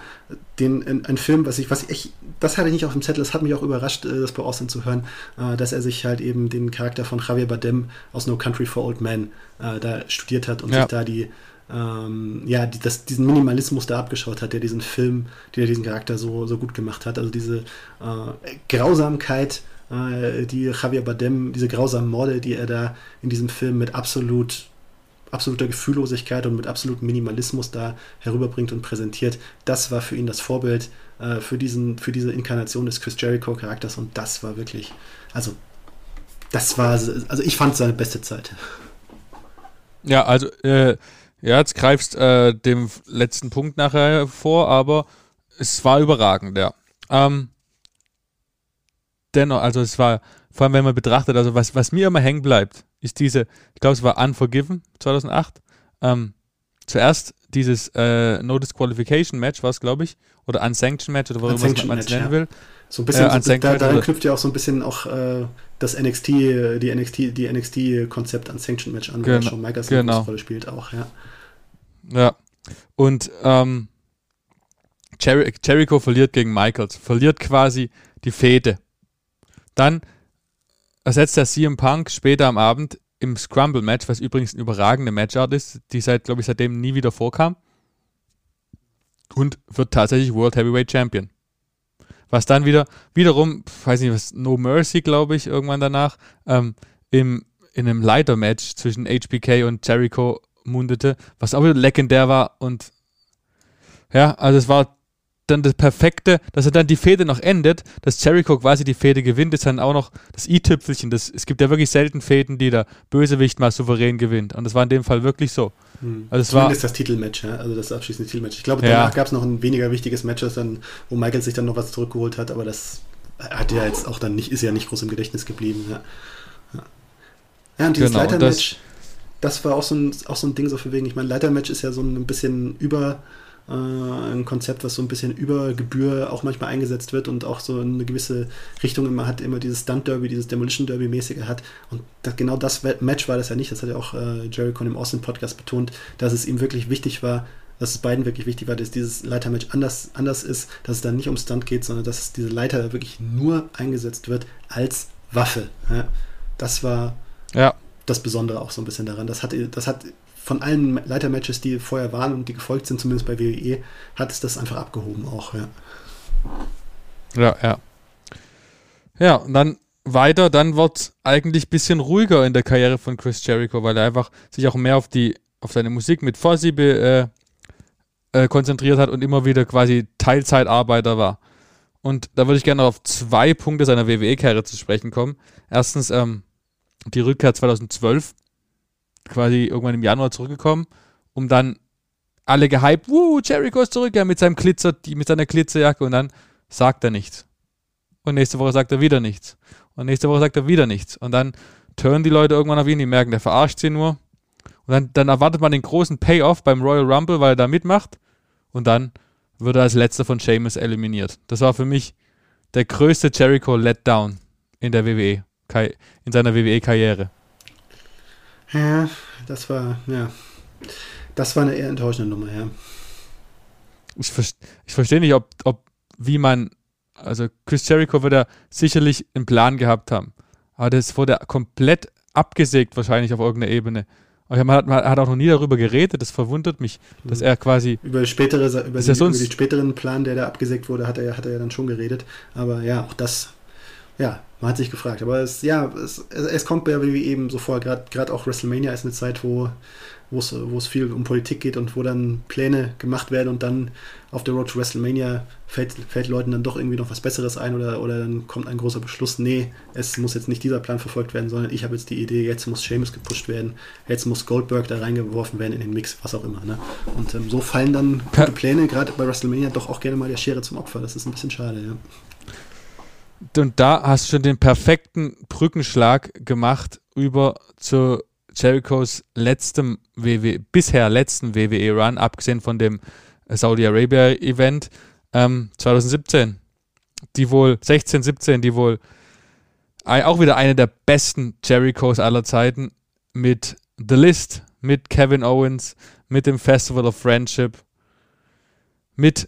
den, ein Film, was ich, was ich, das hatte ich nicht auf dem Zettel, das hat mich auch überrascht, äh, das bei Austin zu hören, äh, dass er sich halt eben den Charakter von Javier Bardem aus No Country for Old Men äh, da studiert hat und ja. sich da die, ähm, ja, die, das, diesen Minimalismus da abgeschaut hat, der diesen Film, der diesen Charakter so, so gut gemacht hat. Also diese äh, Grausamkeit, die Javier Bardem, diese grausamen Morde, die er da in diesem Film mit absolut absoluter Gefühllosigkeit und mit absolutem Minimalismus da herüberbringt und präsentiert. Das war für ihn das Vorbild äh, für, diesen, für diese Inkarnation des Chris Jericho-Charakters und das war wirklich, also das war, also ich fand seine beste Zeit. Ja, also äh, ja, jetzt greifst äh, dem letzten Punkt nachher vor, aber es war überragend, ja. Ähm, dennoch, also es war, vor allem wenn man betrachtet, also was, was mir immer hängen bleibt, ist diese, ich glaube, es war Unforgiven 2008. Ähm, zuerst dieses äh, No Disqualification Match, war es, glaube ich, oder Unsanctioned Match, oder was man es nennen ja. will. So ein bisschen, äh, so, da, daran knüpft ja auch so ein bisschen auch äh, das NXT, die NXT, die NXT-Konzept Unsanctioned Match an, genau, wo Shawn Michaels genau. eine Rolle spielt auch, ja. Ja. Und ähm, Jer Jericho verliert gegen Michaels, verliert quasi die Fehde. Dann ersetzt der CM Punk später am Abend im Scrumble-Match, was übrigens eine überragende Matchart ist, die seit, glaube ich, seitdem nie wieder vorkam. Und wird tatsächlich World Heavyweight Champion. Was dann wieder, wiederum, weiß nicht was, No Mercy, glaube ich, irgendwann danach, ähm, im, in einem Leiter-Match zwischen HBK und Jericho mundete, was auch wieder legendär war und ja, also es war dann das Perfekte, dass er dann die Fehde noch endet, dass Jericho quasi die Fehde gewinnt, ist dann auch noch das i-Tüpfelchen. Es gibt ja wirklich selten Fäden, die der Bösewicht mal souverän gewinnt. Und das war in dem Fall wirklich so. Hm. Also es Zumindest war, das Titelmatch, ja? also das abschließende Titelmatch. Ich glaube, danach ja. gab es noch ein weniger wichtiges Match, das dann, wo Michael sich dann noch was zurückgeholt hat, aber das hat ja jetzt auch dann nicht, ist ja nicht groß im Gedächtnis geblieben. Ja, ja. ja und dieses genau, Leitermatch, das, das, war auch so, ein, auch so ein Ding so für wegen, ich meine, Leitermatch ist ja so ein bisschen über äh, ein Konzept, was so ein bisschen über Gebühr auch manchmal eingesetzt wird und auch so eine gewisse Richtung immer hat, immer dieses Stunt Derby, dieses Demolition Derby mäßige hat. Und das, genau das Match war das ja nicht, das hat ja auch äh, Jericho im Austin Podcast betont, dass es ihm wirklich wichtig war, dass es beiden wirklich wichtig war, dass dieses Leitermatch anders, anders ist, dass es dann nicht um Stunt geht, sondern dass diese Leiter wirklich nur eingesetzt wird als Waffe. Ja. Das war ja. das Besondere auch so ein bisschen daran. Das hat, das hat von allen Leitermatches, die vorher waren und die gefolgt sind, zumindest bei WWE, hat es das einfach abgehoben auch, ja. Ja, ja. Ja, und dann weiter, dann wird es eigentlich ein bisschen ruhiger in der Karriere von Chris Jericho, weil er einfach sich auch mehr auf die, auf seine Musik mit Fozzy äh, äh, konzentriert hat und immer wieder quasi Teilzeitarbeiter war. Und da würde ich gerne auf zwei Punkte seiner WWE-Karriere zu sprechen kommen. Erstens ähm, die Rückkehr 2012 quasi irgendwann im Januar zurückgekommen, um dann alle gehypt, wuh, Jericho ist zurück, ja, mit seinem Glitzer, mit seiner Glitzerjacke und dann sagt er nichts. Und nächste Woche sagt er wieder nichts. Und nächste Woche sagt er wieder nichts. Und dann turnen die Leute irgendwann auf ihn, die merken, der verarscht sie nur. Und dann, dann erwartet man den großen Payoff beim Royal Rumble, weil er da mitmacht. Und dann wird er als letzter von Sheamus eliminiert. Das war für mich der größte Jericho Letdown in der WWE, in seiner WWE-Karriere. Ja, das war, ja, das war eine eher enttäuschende Nummer, ja. Ich, ich verstehe nicht, ob, ob, wie man, also Chris Jericho wird ja sicherlich einen Plan gehabt haben, aber das wurde komplett abgesägt wahrscheinlich auf irgendeiner Ebene. Aber man hat, man hat auch noch nie darüber geredet, das verwundert mich, dass er quasi. Über, spätere, über, die, über den späteren Plan, der da abgesägt wurde, hat er, hat er ja dann schon geredet. Aber ja, auch das ja, man hat sich gefragt. Aber es, ja, es, es kommt ja wie eben so vor, gerade auch WrestleMania ist eine Zeit, wo es viel um Politik geht und wo dann Pläne gemacht werden und dann auf der Road to WrestleMania fällt, fällt Leuten dann doch irgendwie noch was Besseres ein oder, oder dann kommt ein großer Beschluss, nee, es muss jetzt nicht dieser Plan verfolgt werden, sondern ich habe jetzt die Idee, jetzt muss Seamus gepusht werden, jetzt muss Goldberg da reingeworfen werden in den Mix, was auch immer. Ne? Und ähm, so fallen dann gute Pläne, gerade bei WrestleMania, doch auch gerne mal der Schere zum Opfer. Das ist ein bisschen schade, ja und da hast du schon den perfekten Brückenschlag gemacht über zu Jerichos letztem WWE, bisher letzten WWE-Run, abgesehen von dem Saudi Arabia-Event ähm, 2017. Die wohl, 16, 17, die wohl auch wieder eine der besten Jerichos aller Zeiten mit The List, mit Kevin Owens, mit dem Festival of Friendship, mit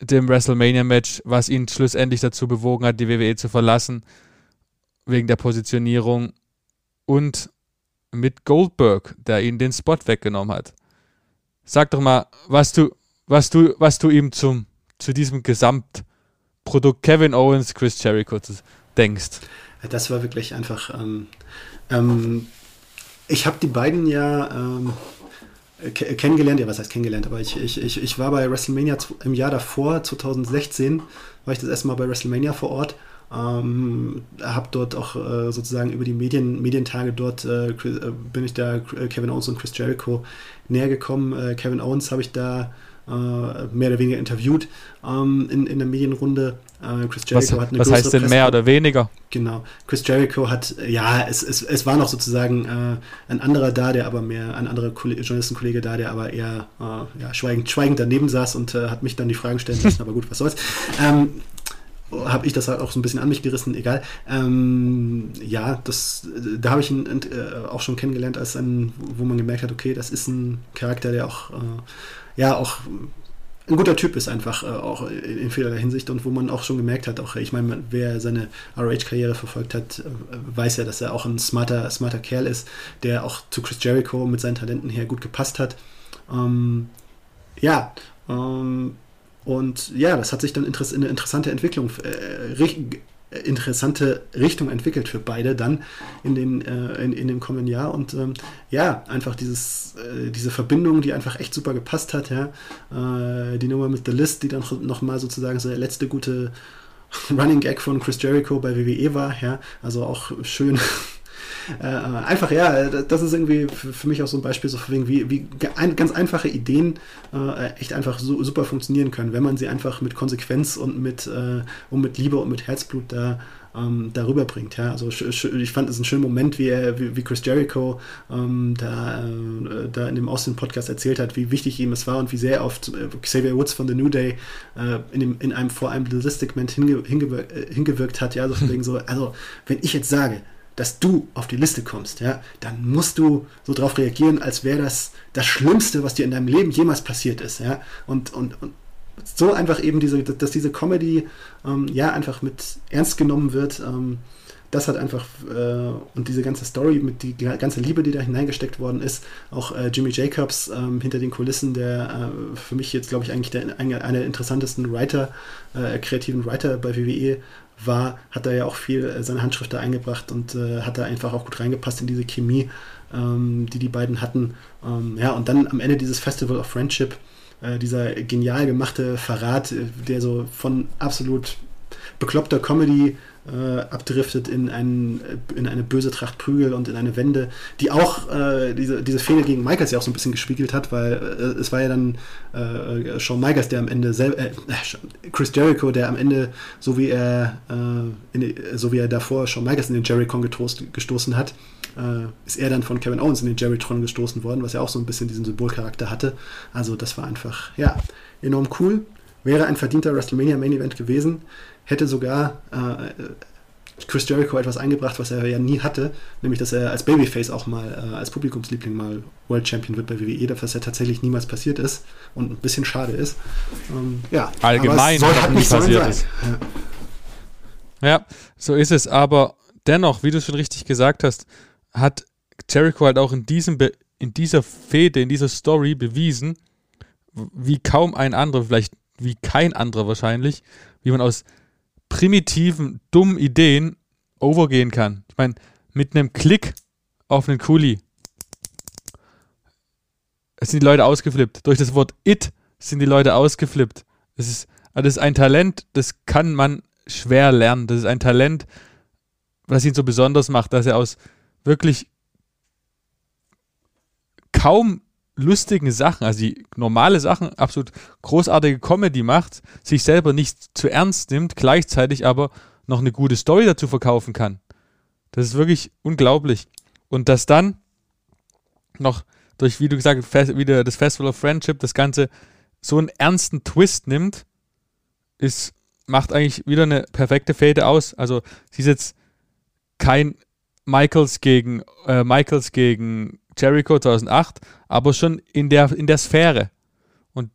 dem WrestleMania-Match, was ihn schlussendlich dazu bewogen hat, die WWE zu verlassen, wegen der Positionierung und mit Goldberg, der ihn den Spot weggenommen hat. Sag doch mal, was du, was du, was du ihm zum, zu diesem Gesamtprodukt Kevin Owens, Chris Jericho denkst. Das war wirklich einfach. Ähm, ähm, ich habe die beiden ja ähm, kennengelernt, ja, was heißt kennengelernt, aber ich, ich, ich, ich war bei WrestleMania im Jahr davor, 2016, war ich das erste Mal bei WrestleMania vor Ort. Ähm, habe dort auch äh, sozusagen über die Medien, Medientage dort äh, äh bin ich da äh, Kevin Owens und Chris Jericho näher gekommen. Äh, Kevin Owens habe ich da äh, mehr oder weniger interviewt ähm, in, in der Medienrunde. Äh, Chris Jericho was, hat eine Was heißt denn mehr oder weniger? Genau. Chris Jericho hat, ja, es, es, es war noch sozusagen äh, ein anderer da, der aber mehr, ein anderer Journalistenkollege da, der aber eher äh, ja, schweigend, schweigend daneben saß und äh, hat mich dann die Fragen stellen lassen, aber gut, was soll's. Ähm, habe ich das halt auch so ein bisschen an mich gerissen, egal. Ähm, ja, das, da habe ich ihn äh, auch schon kennengelernt, als ein, wo man gemerkt hat, okay, das ist ein Charakter, der auch, äh, ja, auch ein guter Typ ist einfach äh, auch in vielerlei Hinsicht und wo man auch schon gemerkt hat, auch ich meine, wer seine RH-Karriere verfolgt hat, äh, weiß ja, dass er auch ein smarter, smarter Kerl ist, der auch zu Chris Jericho mit seinen Talenten her gut gepasst hat. Ähm, ja, ähm, und ja, das hat sich dann in eine interessante Entwicklung, äh, interessante Richtung entwickelt für beide dann in, den, äh, in, in dem kommenden Jahr. Und ähm, ja, einfach dieses, äh, diese Verbindung, die einfach echt super gepasst hat. Ja? Äh, die Nummer mit The List, die dann nochmal sozusagen so der letzte gute Running Gag von Chris Jericho bei WWE war. Ja? Also auch schön äh, einfach, ja, das ist irgendwie für mich auch so ein Beispiel, so wie, wie ein, ganz einfache Ideen äh, echt einfach so, super funktionieren können, wenn man sie einfach mit Konsequenz und mit, äh, und mit Liebe und mit Herzblut da ähm, darüber bringt. Ja? Also ich fand es einen schönen Moment, wie, er, wie, Chris Jericho ähm, da, äh, da in dem Austin-Podcast erzählt hat, wie wichtig ihm es war und wie sehr oft äh, Xavier Woods von The New Day äh, in, dem, in einem vor einem Statistic-Moment hinge, hingewirkt, äh, hingewirkt hat. Ja, so von so, also wenn ich jetzt sage, dass du auf die Liste kommst, ja, dann musst du so darauf reagieren, als wäre das das Schlimmste, was dir in deinem Leben jemals passiert ist, ja. Und, und, und so einfach eben diese, dass diese Comedy ähm, ja einfach mit ernst genommen wird. Ähm, das hat einfach äh, und diese ganze Story mit die ganze Liebe, die da hineingesteckt worden ist, auch äh, Jimmy Jacobs ähm, hinter den Kulissen, der äh, für mich jetzt glaube ich eigentlich der, einer der interessantesten Writer, äh, kreativen Writer bei WWE war, hat er ja auch viel äh, seine Handschrift da eingebracht und äh, hat da einfach auch gut reingepasst in diese Chemie, ähm, die die beiden hatten. Ähm, ja, und dann am Ende dieses Festival of Friendship, äh, dieser genial gemachte Verrat, äh, der so von absolut bekloppter Comedy äh, abdriftet in, ein, in eine böse Tracht Prügel und in eine Wende, die auch äh, diese, diese Fehde gegen Michaels ja auch so ein bisschen gespiegelt hat, weil äh, es war ja dann äh, Shawn Michaels, der am Ende äh, Chris Jericho, der am Ende, so wie er, äh, in, so wie er davor Shawn Michaels in den Jericho gestoßen hat, ist er dann von Kevin Owens in den Jerrytron gestoßen worden, was ja auch so ein bisschen diesen Symbolcharakter hatte. Also das war einfach, ja, enorm cool. Wäre ein verdienter WrestleMania Main Event gewesen hätte sogar äh, Chris Jericho etwas eingebracht, was er ja nie hatte, nämlich dass er als Babyface auch mal, äh, als Publikumsliebling mal World Champion wird bei WWE, was ja tatsächlich niemals passiert ist und ein bisschen schade ist. Ähm, ja, allgemein soll, hat nicht passiert ist. Ja. ja, so ist es, aber dennoch, wie du schon richtig gesagt hast, hat Jericho halt auch in diesem Be in dieser Fehde, in dieser Story bewiesen, wie kaum ein anderer, vielleicht wie kein anderer wahrscheinlich, wie man aus primitiven, dummen Ideen overgehen kann. Ich meine, mit einem Klick auf einen Kuli sind die Leute ausgeflippt. Durch das Wort it sind die Leute ausgeflippt. Das ist, also das ist ein Talent, das kann man schwer lernen. Das ist ein Talent, was ihn so besonders macht, dass er aus wirklich kaum lustigen Sachen, also die normale Sachen, absolut großartige Comedy macht, sich selber nicht zu ernst nimmt, gleichzeitig aber noch eine gute Story dazu verkaufen kann. Das ist wirklich unglaublich. Und dass dann noch durch, wie du gesagt hast, wieder das Festival of Friendship das Ganze so einen ernsten Twist nimmt, ist, macht eigentlich wieder eine perfekte Fade aus. Also sie ist jetzt kein Michaels gegen äh, Michaels gegen Jericho 2008, aber schon in der, in der Sphäre. Und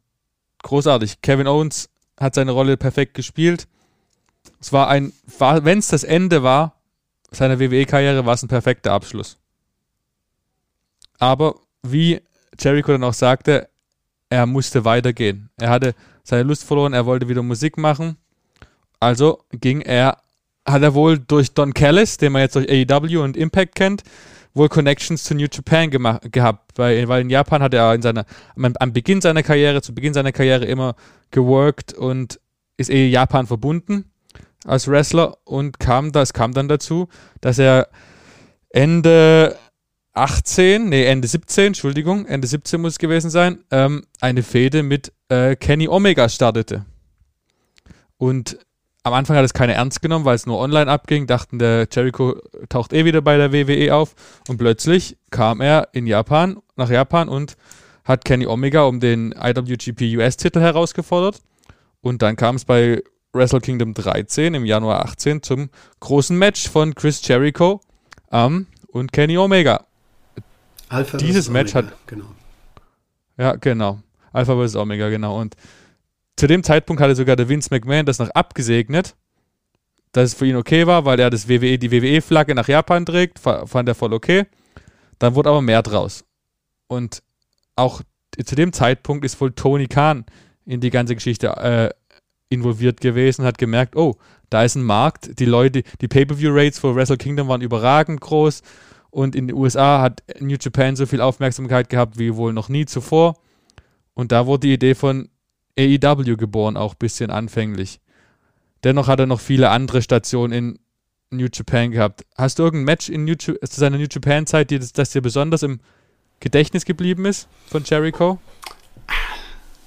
großartig. Kevin Owens hat seine Rolle perfekt gespielt. Es war ein, wenn es das Ende war seiner WWE-Karriere, war es ein perfekter Abschluss. Aber wie Jericho dann auch sagte, er musste weitergehen. Er hatte seine Lust verloren, er wollte wieder Musik machen. Also ging er, hat er wohl durch Don Callis, den man jetzt durch AEW und Impact kennt, wohl Connections zu New Japan gehabt, weil, weil in Japan hat er in seiner, am Beginn seiner Karriere, zu Beginn seiner Karriere immer geworkt und ist eh Japan verbunden als Wrestler und kam, das kam dann dazu, dass er Ende 18, nee, Ende 17, Entschuldigung, Ende 17 muss es gewesen sein, ähm, eine Fehde mit äh, Kenny Omega startete. Und am Anfang hat es keiner ernst genommen, weil es nur online abging, dachten, der Jericho taucht eh wieder bei der WWE auf und plötzlich kam er in Japan, nach Japan und hat Kenny Omega um den IWGP US-Titel herausgefordert und dann kam es bei Wrestle Kingdom 13 im Januar 18 zum großen Match von Chris Jericho ähm, und Kenny Omega. Alpha Dieses Match Omega, hat genau. Ja, genau. Alpha vs. Omega, genau. Und zu dem Zeitpunkt hatte sogar der Vince McMahon das noch abgesegnet, dass es für ihn okay war, weil er das WWE, die WWE-Flagge nach Japan trägt, fand er voll okay. Dann wurde aber mehr draus. Und auch zu dem Zeitpunkt ist wohl Tony Khan in die ganze Geschichte äh, involviert gewesen, hat gemerkt, oh, da ist ein Markt, die Leute, die Pay-Per-View-Rates für Wrestle Kingdom waren überragend groß und in den USA hat New Japan so viel Aufmerksamkeit gehabt wie wohl noch nie zuvor. Und da wurde die Idee von AEW geboren, auch ein bisschen anfänglich. Dennoch hat er noch viele andere Stationen in New Japan gehabt. Hast du irgendein Match in New zu seiner New Japan-Zeit, das, das dir besonders im Gedächtnis geblieben ist von Jericho?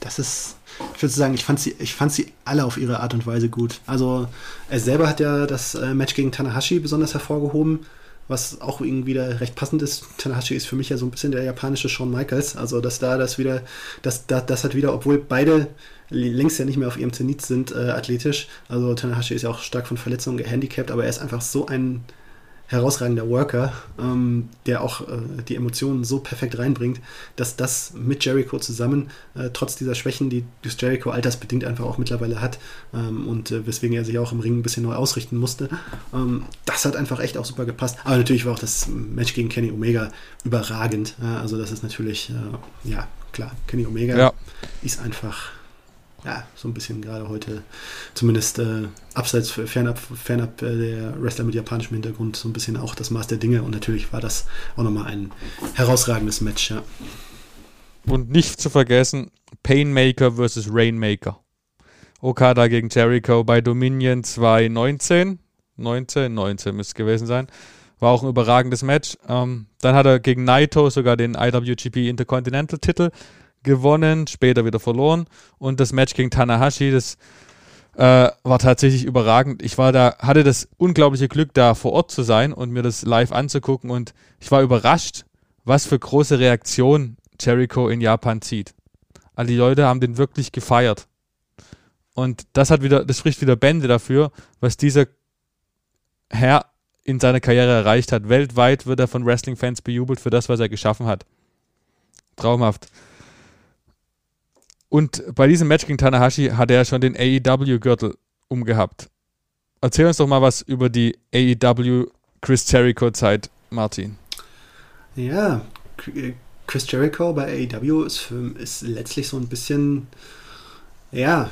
Das ist, ich würde sagen, ich fand, sie, ich fand sie alle auf ihre Art und Weise gut. Also, er selber hat ja das äh, Match gegen Tanahashi besonders hervorgehoben was auch irgendwie wieder recht passend ist. Tanahashi ist für mich ja so ein bisschen der japanische Shawn Michaels. Also, dass da das wieder, dass da, das hat wieder, obwohl beide längst ja nicht mehr auf ihrem Zenit sind, äh, athletisch. Also, Tanahashi ist ja auch stark von Verletzungen gehandicapt, aber er ist einfach so ein herausragender Worker, ähm, der auch äh, die Emotionen so perfekt reinbringt, dass das mit Jericho zusammen, äh, trotz dieser Schwächen, die Jericho altersbedingt einfach auch mittlerweile hat ähm, und äh, weswegen er sich auch im Ring ein bisschen neu ausrichten musste, ähm, das hat einfach echt auch super gepasst. Aber natürlich war auch das Match gegen Kenny Omega überragend. also das ist natürlich, äh, ja, klar, Kenny Omega ja. ist einfach ja, so ein bisschen gerade heute, zumindest äh, abseits, fernab, fernab äh, der Wrestler mit japanischem Hintergrund, so ein bisschen auch das Maß der Dinge. Und natürlich war das auch nochmal ein herausragendes Match, ja. Und nicht zu vergessen, Painmaker versus Rainmaker. Okada gegen Jericho bei Dominion 2019. 19, 19 müsste es gewesen sein. War auch ein überragendes Match. Ähm, dann hat er gegen Naito sogar den IWGP Intercontinental Titel gewonnen, später wieder verloren. Und das Match gegen Tanahashi, das äh, war tatsächlich überragend. Ich war da, hatte das unglaubliche Glück, da vor Ort zu sein und mir das live anzugucken. Und ich war überrascht, was für große Reaktionen Jericho in Japan zieht. All die Leute haben den wirklich gefeiert. Und das hat wieder, das spricht wieder Bände dafür, was dieser Herr in seiner Karriere erreicht hat. Weltweit wird er von Wrestling-Fans bejubelt für das, was er geschaffen hat. Traumhaft. Und bei diesem Match gegen Tanahashi hat er schon den AEW-Gürtel umgehabt. Erzähl uns doch mal was über die AEW Chris Jericho-Zeit, Martin. Ja, Chris Jericho bei AEW ist, für, ist letztlich so ein bisschen, ja,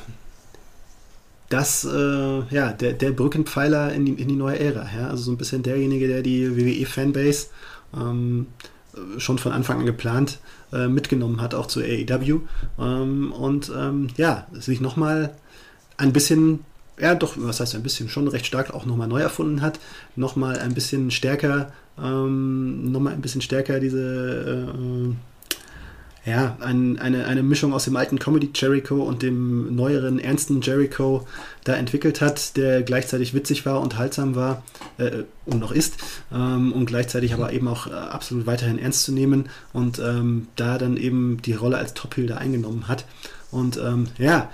das, äh, ja, der, der Brückenpfeiler in die, in die neue Ära. Ja? Also so ein bisschen derjenige, der die WWE-Fanbase ähm, schon von Anfang an geplant äh, mitgenommen hat, auch zu AEW. Ähm, und ähm, ja, sich nochmal ein bisschen, ja doch, was heißt ein bisschen, schon recht stark auch nochmal neu erfunden hat, nochmal ein bisschen stärker, ähm, nochmal ein bisschen stärker diese äh, ja, ein, eine, eine Mischung aus dem alten Comedy Jericho und dem neueren, ernsten Jericho da entwickelt hat, der gleichzeitig witzig war, unterhaltsam war äh, und noch ist ähm, und gleichzeitig aber eben auch äh, absolut weiterhin ernst zu nehmen und ähm, da dann eben die Rolle als Top-Hilder eingenommen hat. Und ähm, ja,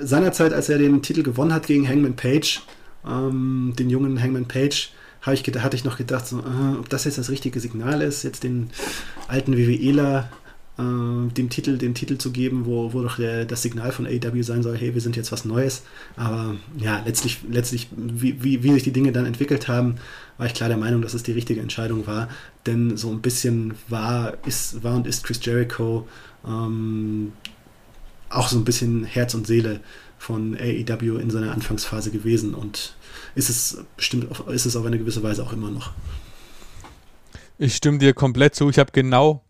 seinerzeit, als er den Titel gewonnen hat gegen Hangman Page, ähm, den jungen Hangman Page, ich, hatte ich noch gedacht, so, äh, ob das jetzt das richtige Signal ist, jetzt den alten WWEler äh, dem Titel, den Titel zu geben, wo, wo doch der, das Signal von AEW sein soll, hey, wir sind jetzt was Neues. Aber ja, letztlich, letztlich wie, wie, wie sich die Dinge dann entwickelt haben, war ich klar der Meinung, dass es die richtige Entscheidung war. Denn so ein bisschen war, ist, war und ist Chris Jericho ähm, auch so ein bisschen Herz und Seele von AEW in seiner Anfangsphase gewesen und ist es bestimmt ist es auf eine gewisse Weise auch immer noch. Ich stimme dir komplett zu. Ich habe genau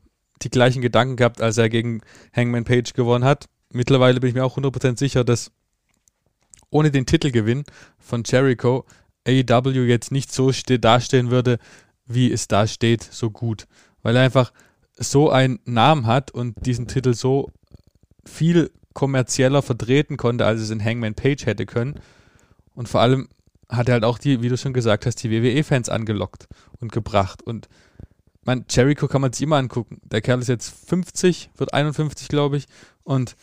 die gleichen Gedanken gehabt, als er gegen Hangman Page gewonnen hat. Mittlerweile bin ich mir auch 100% sicher, dass ohne den Titelgewinn von Jericho AEW jetzt nicht so dastehen würde, wie es da steht, so gut. Weil er einfach so einen Namen hat und diesen Titel so viel kommerzieller vertreten konnte, als es in Hangman Page hätte können. Und vor allem hat er halt auch die, wie du schon gesagt hast, die WWE-Fans angelockt und gebracht. Und man, Jericho kann man sich immer angucken. Der Kerl ist jetzt 50, wird 51, glaube ich, und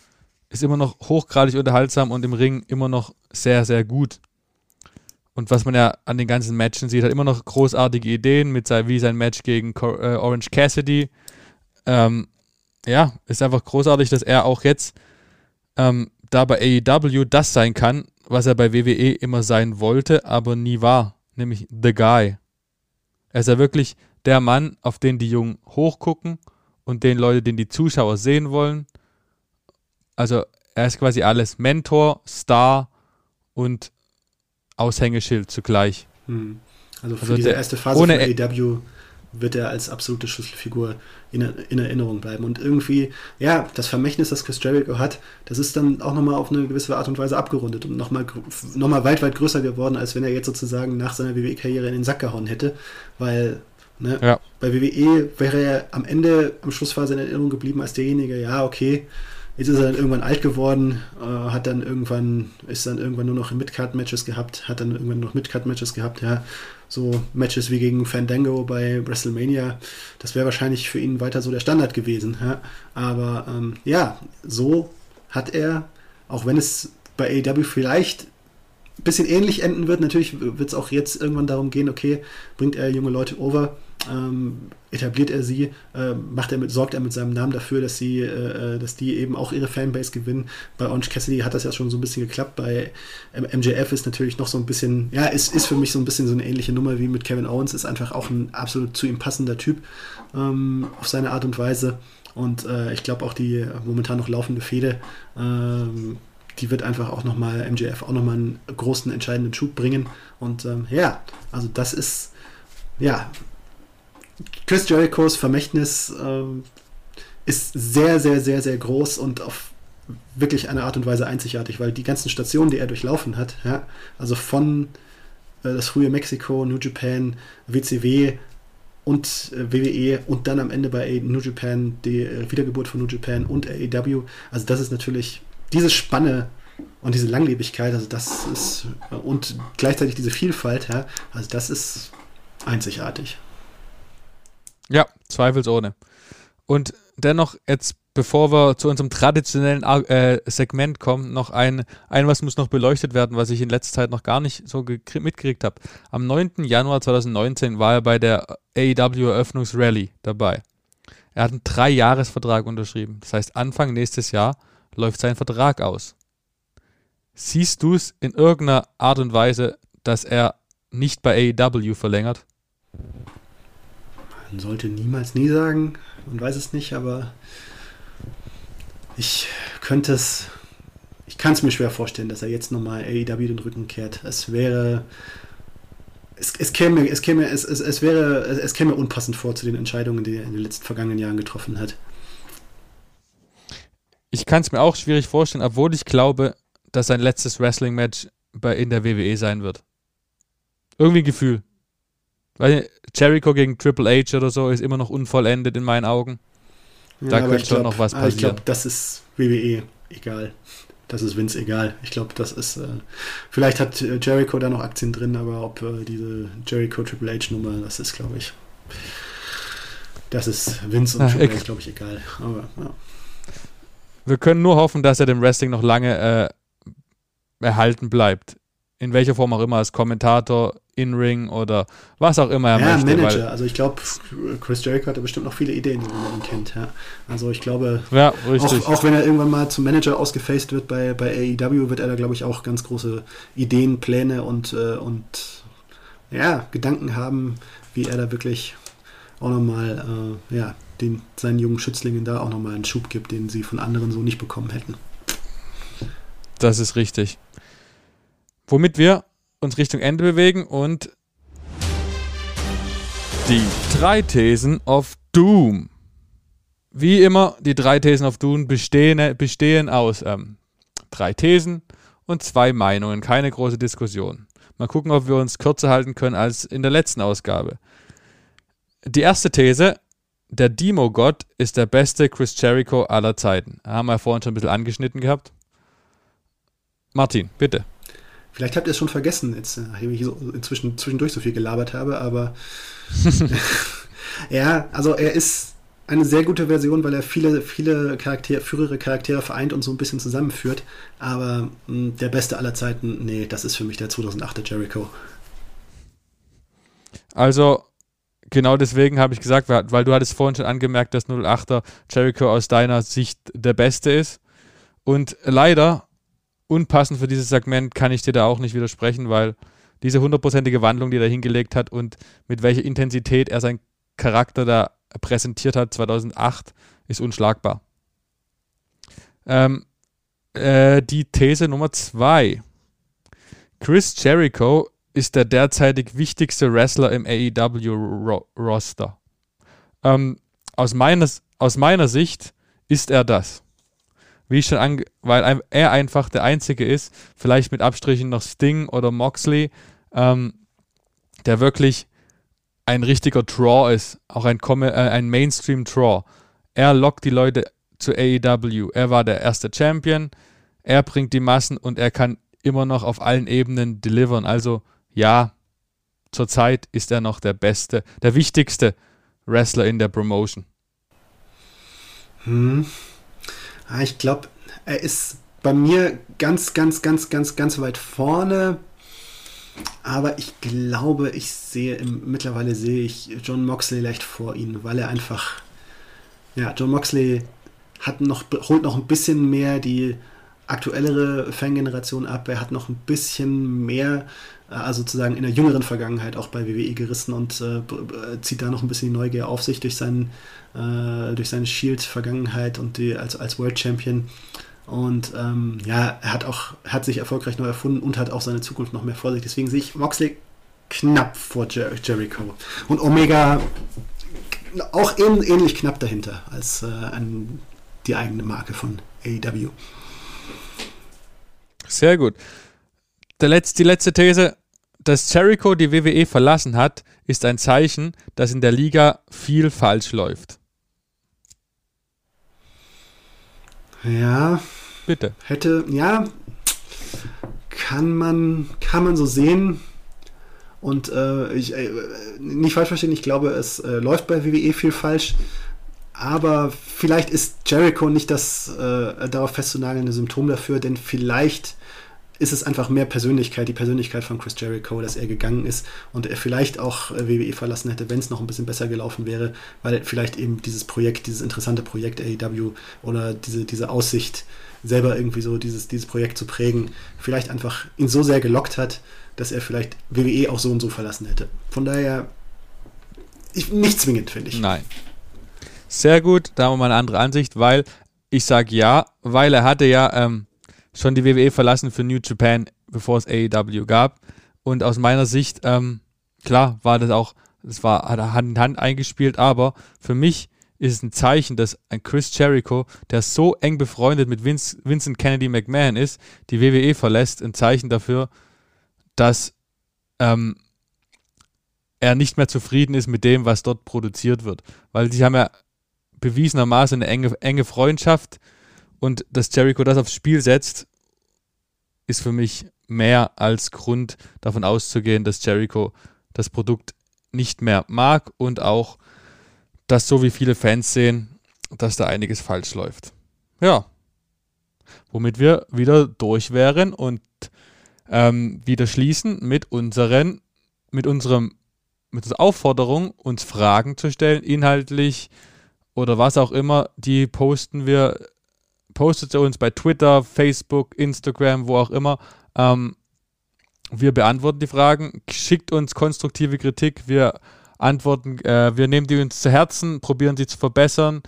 ist immer noch hochgradig unterhaltsam und im Ring immer noch sehr, sehr gut. Und was man ja an den ganzen Matchen sieht, hat immer noch großartige Ideen, mit sein, wie sein Match gegen äh, Orange Cassidy. Ähm, ja, ist einfach großartig, dass er auch jetzt ähm, da bei AEW das sein kann, was er bei WWE immer sein wollte, aber nie war, nämlich The Guy. Er ist ja wirklich der Mann, auf den die Jungen hochgucken und den Leute, den die Zuschauer sehen wollen. Also er ist quasi alles Mentor, Star und Aushängeschild zugleich. Hm. Also für also diese erste Phase von AEW wird er als absolute Schlüsselfigur in, in, Erinnerung bleiben. Und irgendwie, ja, das Vermächtnis, das Chris Jericho hat, das ist dann auch nochmal auf eine gewisse Art und Weise abgerundet und nochmal noch mal weit, weit größer geworden, als wenn er jetzt sozusagen nach seiner WWE-Karriere in den Sack gehauen hätte. Weil Ne? Ja. Bei WWE wäre er am Ende, am Schlussphase in Erinnerung geblieben als derjenige, ja, okay, jetzt ist er dann irgendwann alt geworden, äh, hat dann irgendwann, ist dann irgendwann nur noch Midcard-Matches gehabt, hat dann irgendwann noch Midcard-Matches gehabt, ja. So Matches wie gegen Fandango bei WrestleMania, das wäre wahrscheinlich für ihn weiter so der Standard gewesen. Ja? Aber ähm, ja, so hat er, auch wenn es bei AEW vielleicht ein bisschen ähnlich enden wird, natürlich wird es auch jetzt irgendwann darum gehen, okay, bringt er junge Leute over, ähm, etabliert er sie, äh, macht er mit, sorgt er mit seinem Namen dafür, dass sie, äh, äh dass die eben auch ihre Fanbase gewinnen. Bei Orange Cassidy hat das ja schon so ein bisschen geklappt. Bei MJF ist natürlich noch so ein bisschen, ja, ist, ist für mich so ein bisschen so eine ähnliche Nummer wie mit Kevin Owens, ist einfach auch ein absolut zu ihm passender Typ ähm, auf seine Art und Weise. Und äh, ich glaube auch die momentan noch laufende Fehde, ähm, die wird einfach auch nochmal MJF auch nochmal einen großen entscheidenden Schub bringen. Und ähm, ja, also das ist ja Chris Jerichos Vermächtnis äh, ist sehr, sehr, sehr, sehr groß und auf wirklich eine Art und Weise einzigartig, weil die ganzen Stationen, die er durchlaufen hat, ja, also von äh, das frühe Mexiko, New Japan, WCW und äh, WWE und dann am Ende bei New Japan die äh, Wiedergeburt von New Japan und AEW, also das ist natürlich diese Spanne und diese Langlebigkeit, also das ist und gleichzeitig diese Vielfalt, ja, also das ist einzigartig. Zweifelsohne. Und dennoch jetzt bevor wir zu unserem traditionellen äh, Segment kommen, noch ein, ein, was muss noch beleuchtet werden, was ich in letzter Zeit noch gar nicht so mitgekriegt habe. Am 9. Januar 2019 war er bei der AEW Eröffnungsrally dabei. Er hat einen Drei-Jahres-Vertrag unterschrieben. Das heißt, Anfang nächstes Jahr läuft sein Vertrag aus. Siehst du es in irgendeiner Art und Weise, dass er nicht bei AEW verlängert? Man sollte niemals nie sagen, man weiß es nicht, aber ich könnte es, ich kann es mir schwer vorstellen, dass er jetzt nochmal AEW den Rücken kehrt. Es wäre, es, es käme, es käme, es, es, es wäre, es käme unpassend vor zu den Entscheidungen, die er in den letzten vergangenen Jahren getroffen hat. Ich kann es mir auch schwierig vorstellen, obwohl ich glaube, dass sein letztes Wrestling-Match in der WWE sein wird. Irgendwie ein Gefühl. Weil Jericho gegen Triple H oder so ist immer noch unvollendet in meinen Augen. Da ja, könnte schon noch was passieren. Ich glaube, das ist WWE egal. Das ist Vince egal. Ich glaube, das ist. Äh, vielleicht hat Jericho da noch Aktien drin, aber ob äh, diese Jericho Triple H Nummer, das ist, glaube ich. Das ist Vince und ja, Triple H, glaube ich, egal. Aber, ja. Wir können nur hoffen, dass er dem Wrestling noch lange äh, erhalten bleibt. In welcher Form auch immer, als Kommentator, in-Ring oder was auch immer er ja, möchte. Manager. Also ich glaube, Chris Jericho hat bestimmt noch viele Ideen, wie man ihn kennt. Ja. Also ich glaube, ja, auch, auch, wenn er irgendwann mal zum Manager ausgefaced wird bei, bei AEW, wird er da, glaube ich, auch ganz große Ideen, Pläne und, äh, und ja, Gedanken haben, wie er da wirklich auch nochmal äh, ja, den, seinen jungen Schützlingen da auch nochmal einen Schub gibt, den sie von anderen so nicht bekommen hätten. Das ist richtig. Womit wir uns Richtung Ende bewegen und die drei Thesen of Doom. Wie immer, die drei Thesen of Doom bestehen, bestehen aus ähm, drei Thesen und zwei Meinungen. Keine große Diskussion. Mal gucken, ob wir uns kürzer halten können als in der letzten Ausgabe. Die erste These: Der Demo-Gott ist der beste Chris Jericho aller Zeiten. Haben wir vorhin schon ein bisschen angeschnitten gehabt. Martin, bitte. Vielleicht habt ihr es schon vergessen, jetzt, nachdem ich so inzwischen zwischendurch so viel gelabert habe, aber ja, also er ist eine sehr gute Version, weil er viele, viele Charaktere, frühere Charaktere vereint und so ein bisschen zusammenführt. Aber mh, hm, der beste aller Zeiten, nee, das ist für mich der 2008er Jericho. Also, genau deswegen habe ich gesagt, weil du hattest vorhin schon angemerkt, dass 08er Jericho aus deiner Sicht der beste ist. Und leider unpassend für dieses Segment kann ich dir da auch nicht widersprechen, weil diese hundertprozentige Wandlung, die er hingelegt hat und mit welcher Intensität er seinen Charakter da präsentiert hat 2008, ist unschlagbar. Ähm, äh, die These Nummer zwei. Chris Jericho ist der derzeitig wichtigste Wrestler im AEW-Roster. Ähm, aus, meines, aus meiner Sicht ist er das wie ich schon ange weil er einfach der Einzige ist, vielleicht mit Abstrichen noch Sting oder Moxley, ähm, der wirklich ein richtiger Draw ist, auch ein, äh, ein Mainstream-Draw. Er lockt die Leute zu AEW. Er war der erste Champion, er bringt die Massen und er kann immer noch auf allen Ebenen delivern. Also ja, zurzeit ist er noch der beste, der wichtigste Wrestler in der Promotion. Hm. Ah, ich glaube, er ist bei mir ganz, ganz, ganz, ganz, ganz weit vorne. Aber ich glaube, ich sehe, mittlerweile sehe ich John Moxley leicht vor ihm, weil er einfach, ja, John Moxley hat noch, holt noch ein bisschen mehr die aktuellere Fangeneration ab. Er hat noch ein bisschen mehr, also sozusagen in der jüngeren Vergangenheit auch bei WWE gerissen und äh, zieht da noch ein bisschen die Neugier auf sich durch seinen äh, durch seine Shield-Vergangenheit und die als, als World Champion. Und ähm, ja, er hat auch, hat sich erfolgreich neu erfunden und hat auch seine Zukunft noch mehr vor sich. Deswegen sehe ich Moxley knapp vor Jer Jericho. Und Omega auch ähn ähnlich knapp dahinter als äh, ein die eigene Marke von AEW. Sehr gut. Der Letz-, die letzte These, dass Jericho die WWE verlassen hat, ist ein Zeichen, dass in der Liga viel falsch läuft. Ja. Bitte. Hätte, ja, kann man, kann man so sehen. Und äh, ich, äh, nicht falsch verstehen, ich glaube, es äh, läuft bei WWE viel falsch. Aber vielleicht ist Jericho nicht das äh, darauf festzunagelnde Symptom dafür, denn vielleicht ist es einfach mehr Persönlichkeit, die Persönlichkeit von Chris Jericho, dass er gegangen ist und er vielleicht auch äh, WWE verlassen hätte, wenn es noch ein bisschen besser gelaufen wäre, weil vielleicht eben dieses Projekt, dieses interessante Projekt AEW oder diese, diese Aussicht, selber irgendwie so dieses, dieses Projekt zu prägen, vielleicht einfach ihn so sehr gelockt hat, dass er vielleicht WWE auch so und so verlassen hätte. Von daher ich, nicht zwingend, finde ich. Nein. Sehr gut, da haben wir mal eine andere Ansicht, weil ich sage ja, weil er hatte ja ähm, schon die WWE verlassen für New Japan, bevor es AEW gab. Und aus meiner Sicht, ähm, klar, war das auch, das war, hat Hand in Hand eingespielt, aber für mich ist es ein Zeichen, dass ein Chris Jericho, der so eng befreundet mit Vince, Vincent Kennedy McMahon ist, die WWE verlässt, ein Zeichen dafür, dass ähm, er nicht mehr zufrieden ist mit dem, was dort produziert wird. Weil sie haben ja bewiesenermaßen eine enge, enge Freundschaft und dass Jericho das aufs Spiel setzt, ist für mich mehr als Grund davon auszugehen, dass Jericho das Produkt nicht mehr mag und auch, dass so wie viele Fans sehen, dass da einiges falsch läuft. Ja. Womit wir wieder durch wären und ähm, wieder schließen mit unseren, mit unserem, mit unserer Aufforderung, uns Fragen zu stellen, inhaltlich oder was auch immer, die posten wir postet sie uns bei Twitter, Facebook, Instagram, wo auch immer. Ähm, wir beantworten die Fragen, schickt uns konstruktive Kritik, wir antworten, äh, wir nehmen die uns zu Herzen, probieren sie zu verbessern.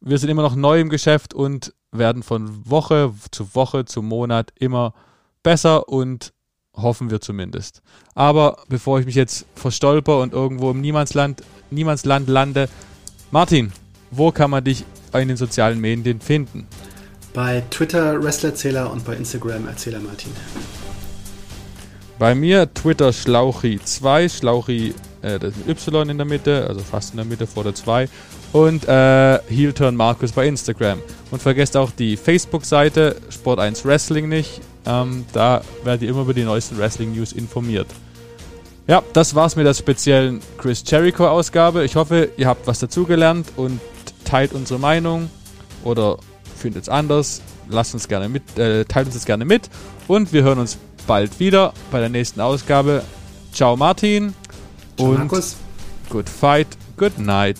Wir sind immer noch neu im Geschäft und werden von Woche zu Woche zu Monat immer besser und hoffen wir zumindest. Aber bevor ich mich jetzt verstolper und irgendwo im Niemandsland, Niemandsland lande, Martin, wo kann man dich in den sozialen Medien finden? Bei Twitter Wrestlerzähler und bei Instagram Erzähler Martin. Bei mir Twitter Schlauchi2, Schlauchi äh, das ist Y in der Mitte, also fast in der Mitte vor der 2 und äh, Heelturn Markus bei Instagram. Und vergesst auch die Facebook-Seite Sport1 Wrestling nicht, ähm, da werdet ihr immer über die neuesten Wrestling-News informiert. Ja, das war's mit der speziellen Chris Jericho-Ausgabe. Ich hoffe, ihr habt was dazugelernt und teilt unsere Meinung oder findet es anders, lasst uns gerne mit, äh, teilt uns das gerne mit und wir hören uns bald wieder bei der nächsten Ausgabe. Ciao Martin Ciao, und Markus. good fight, good night.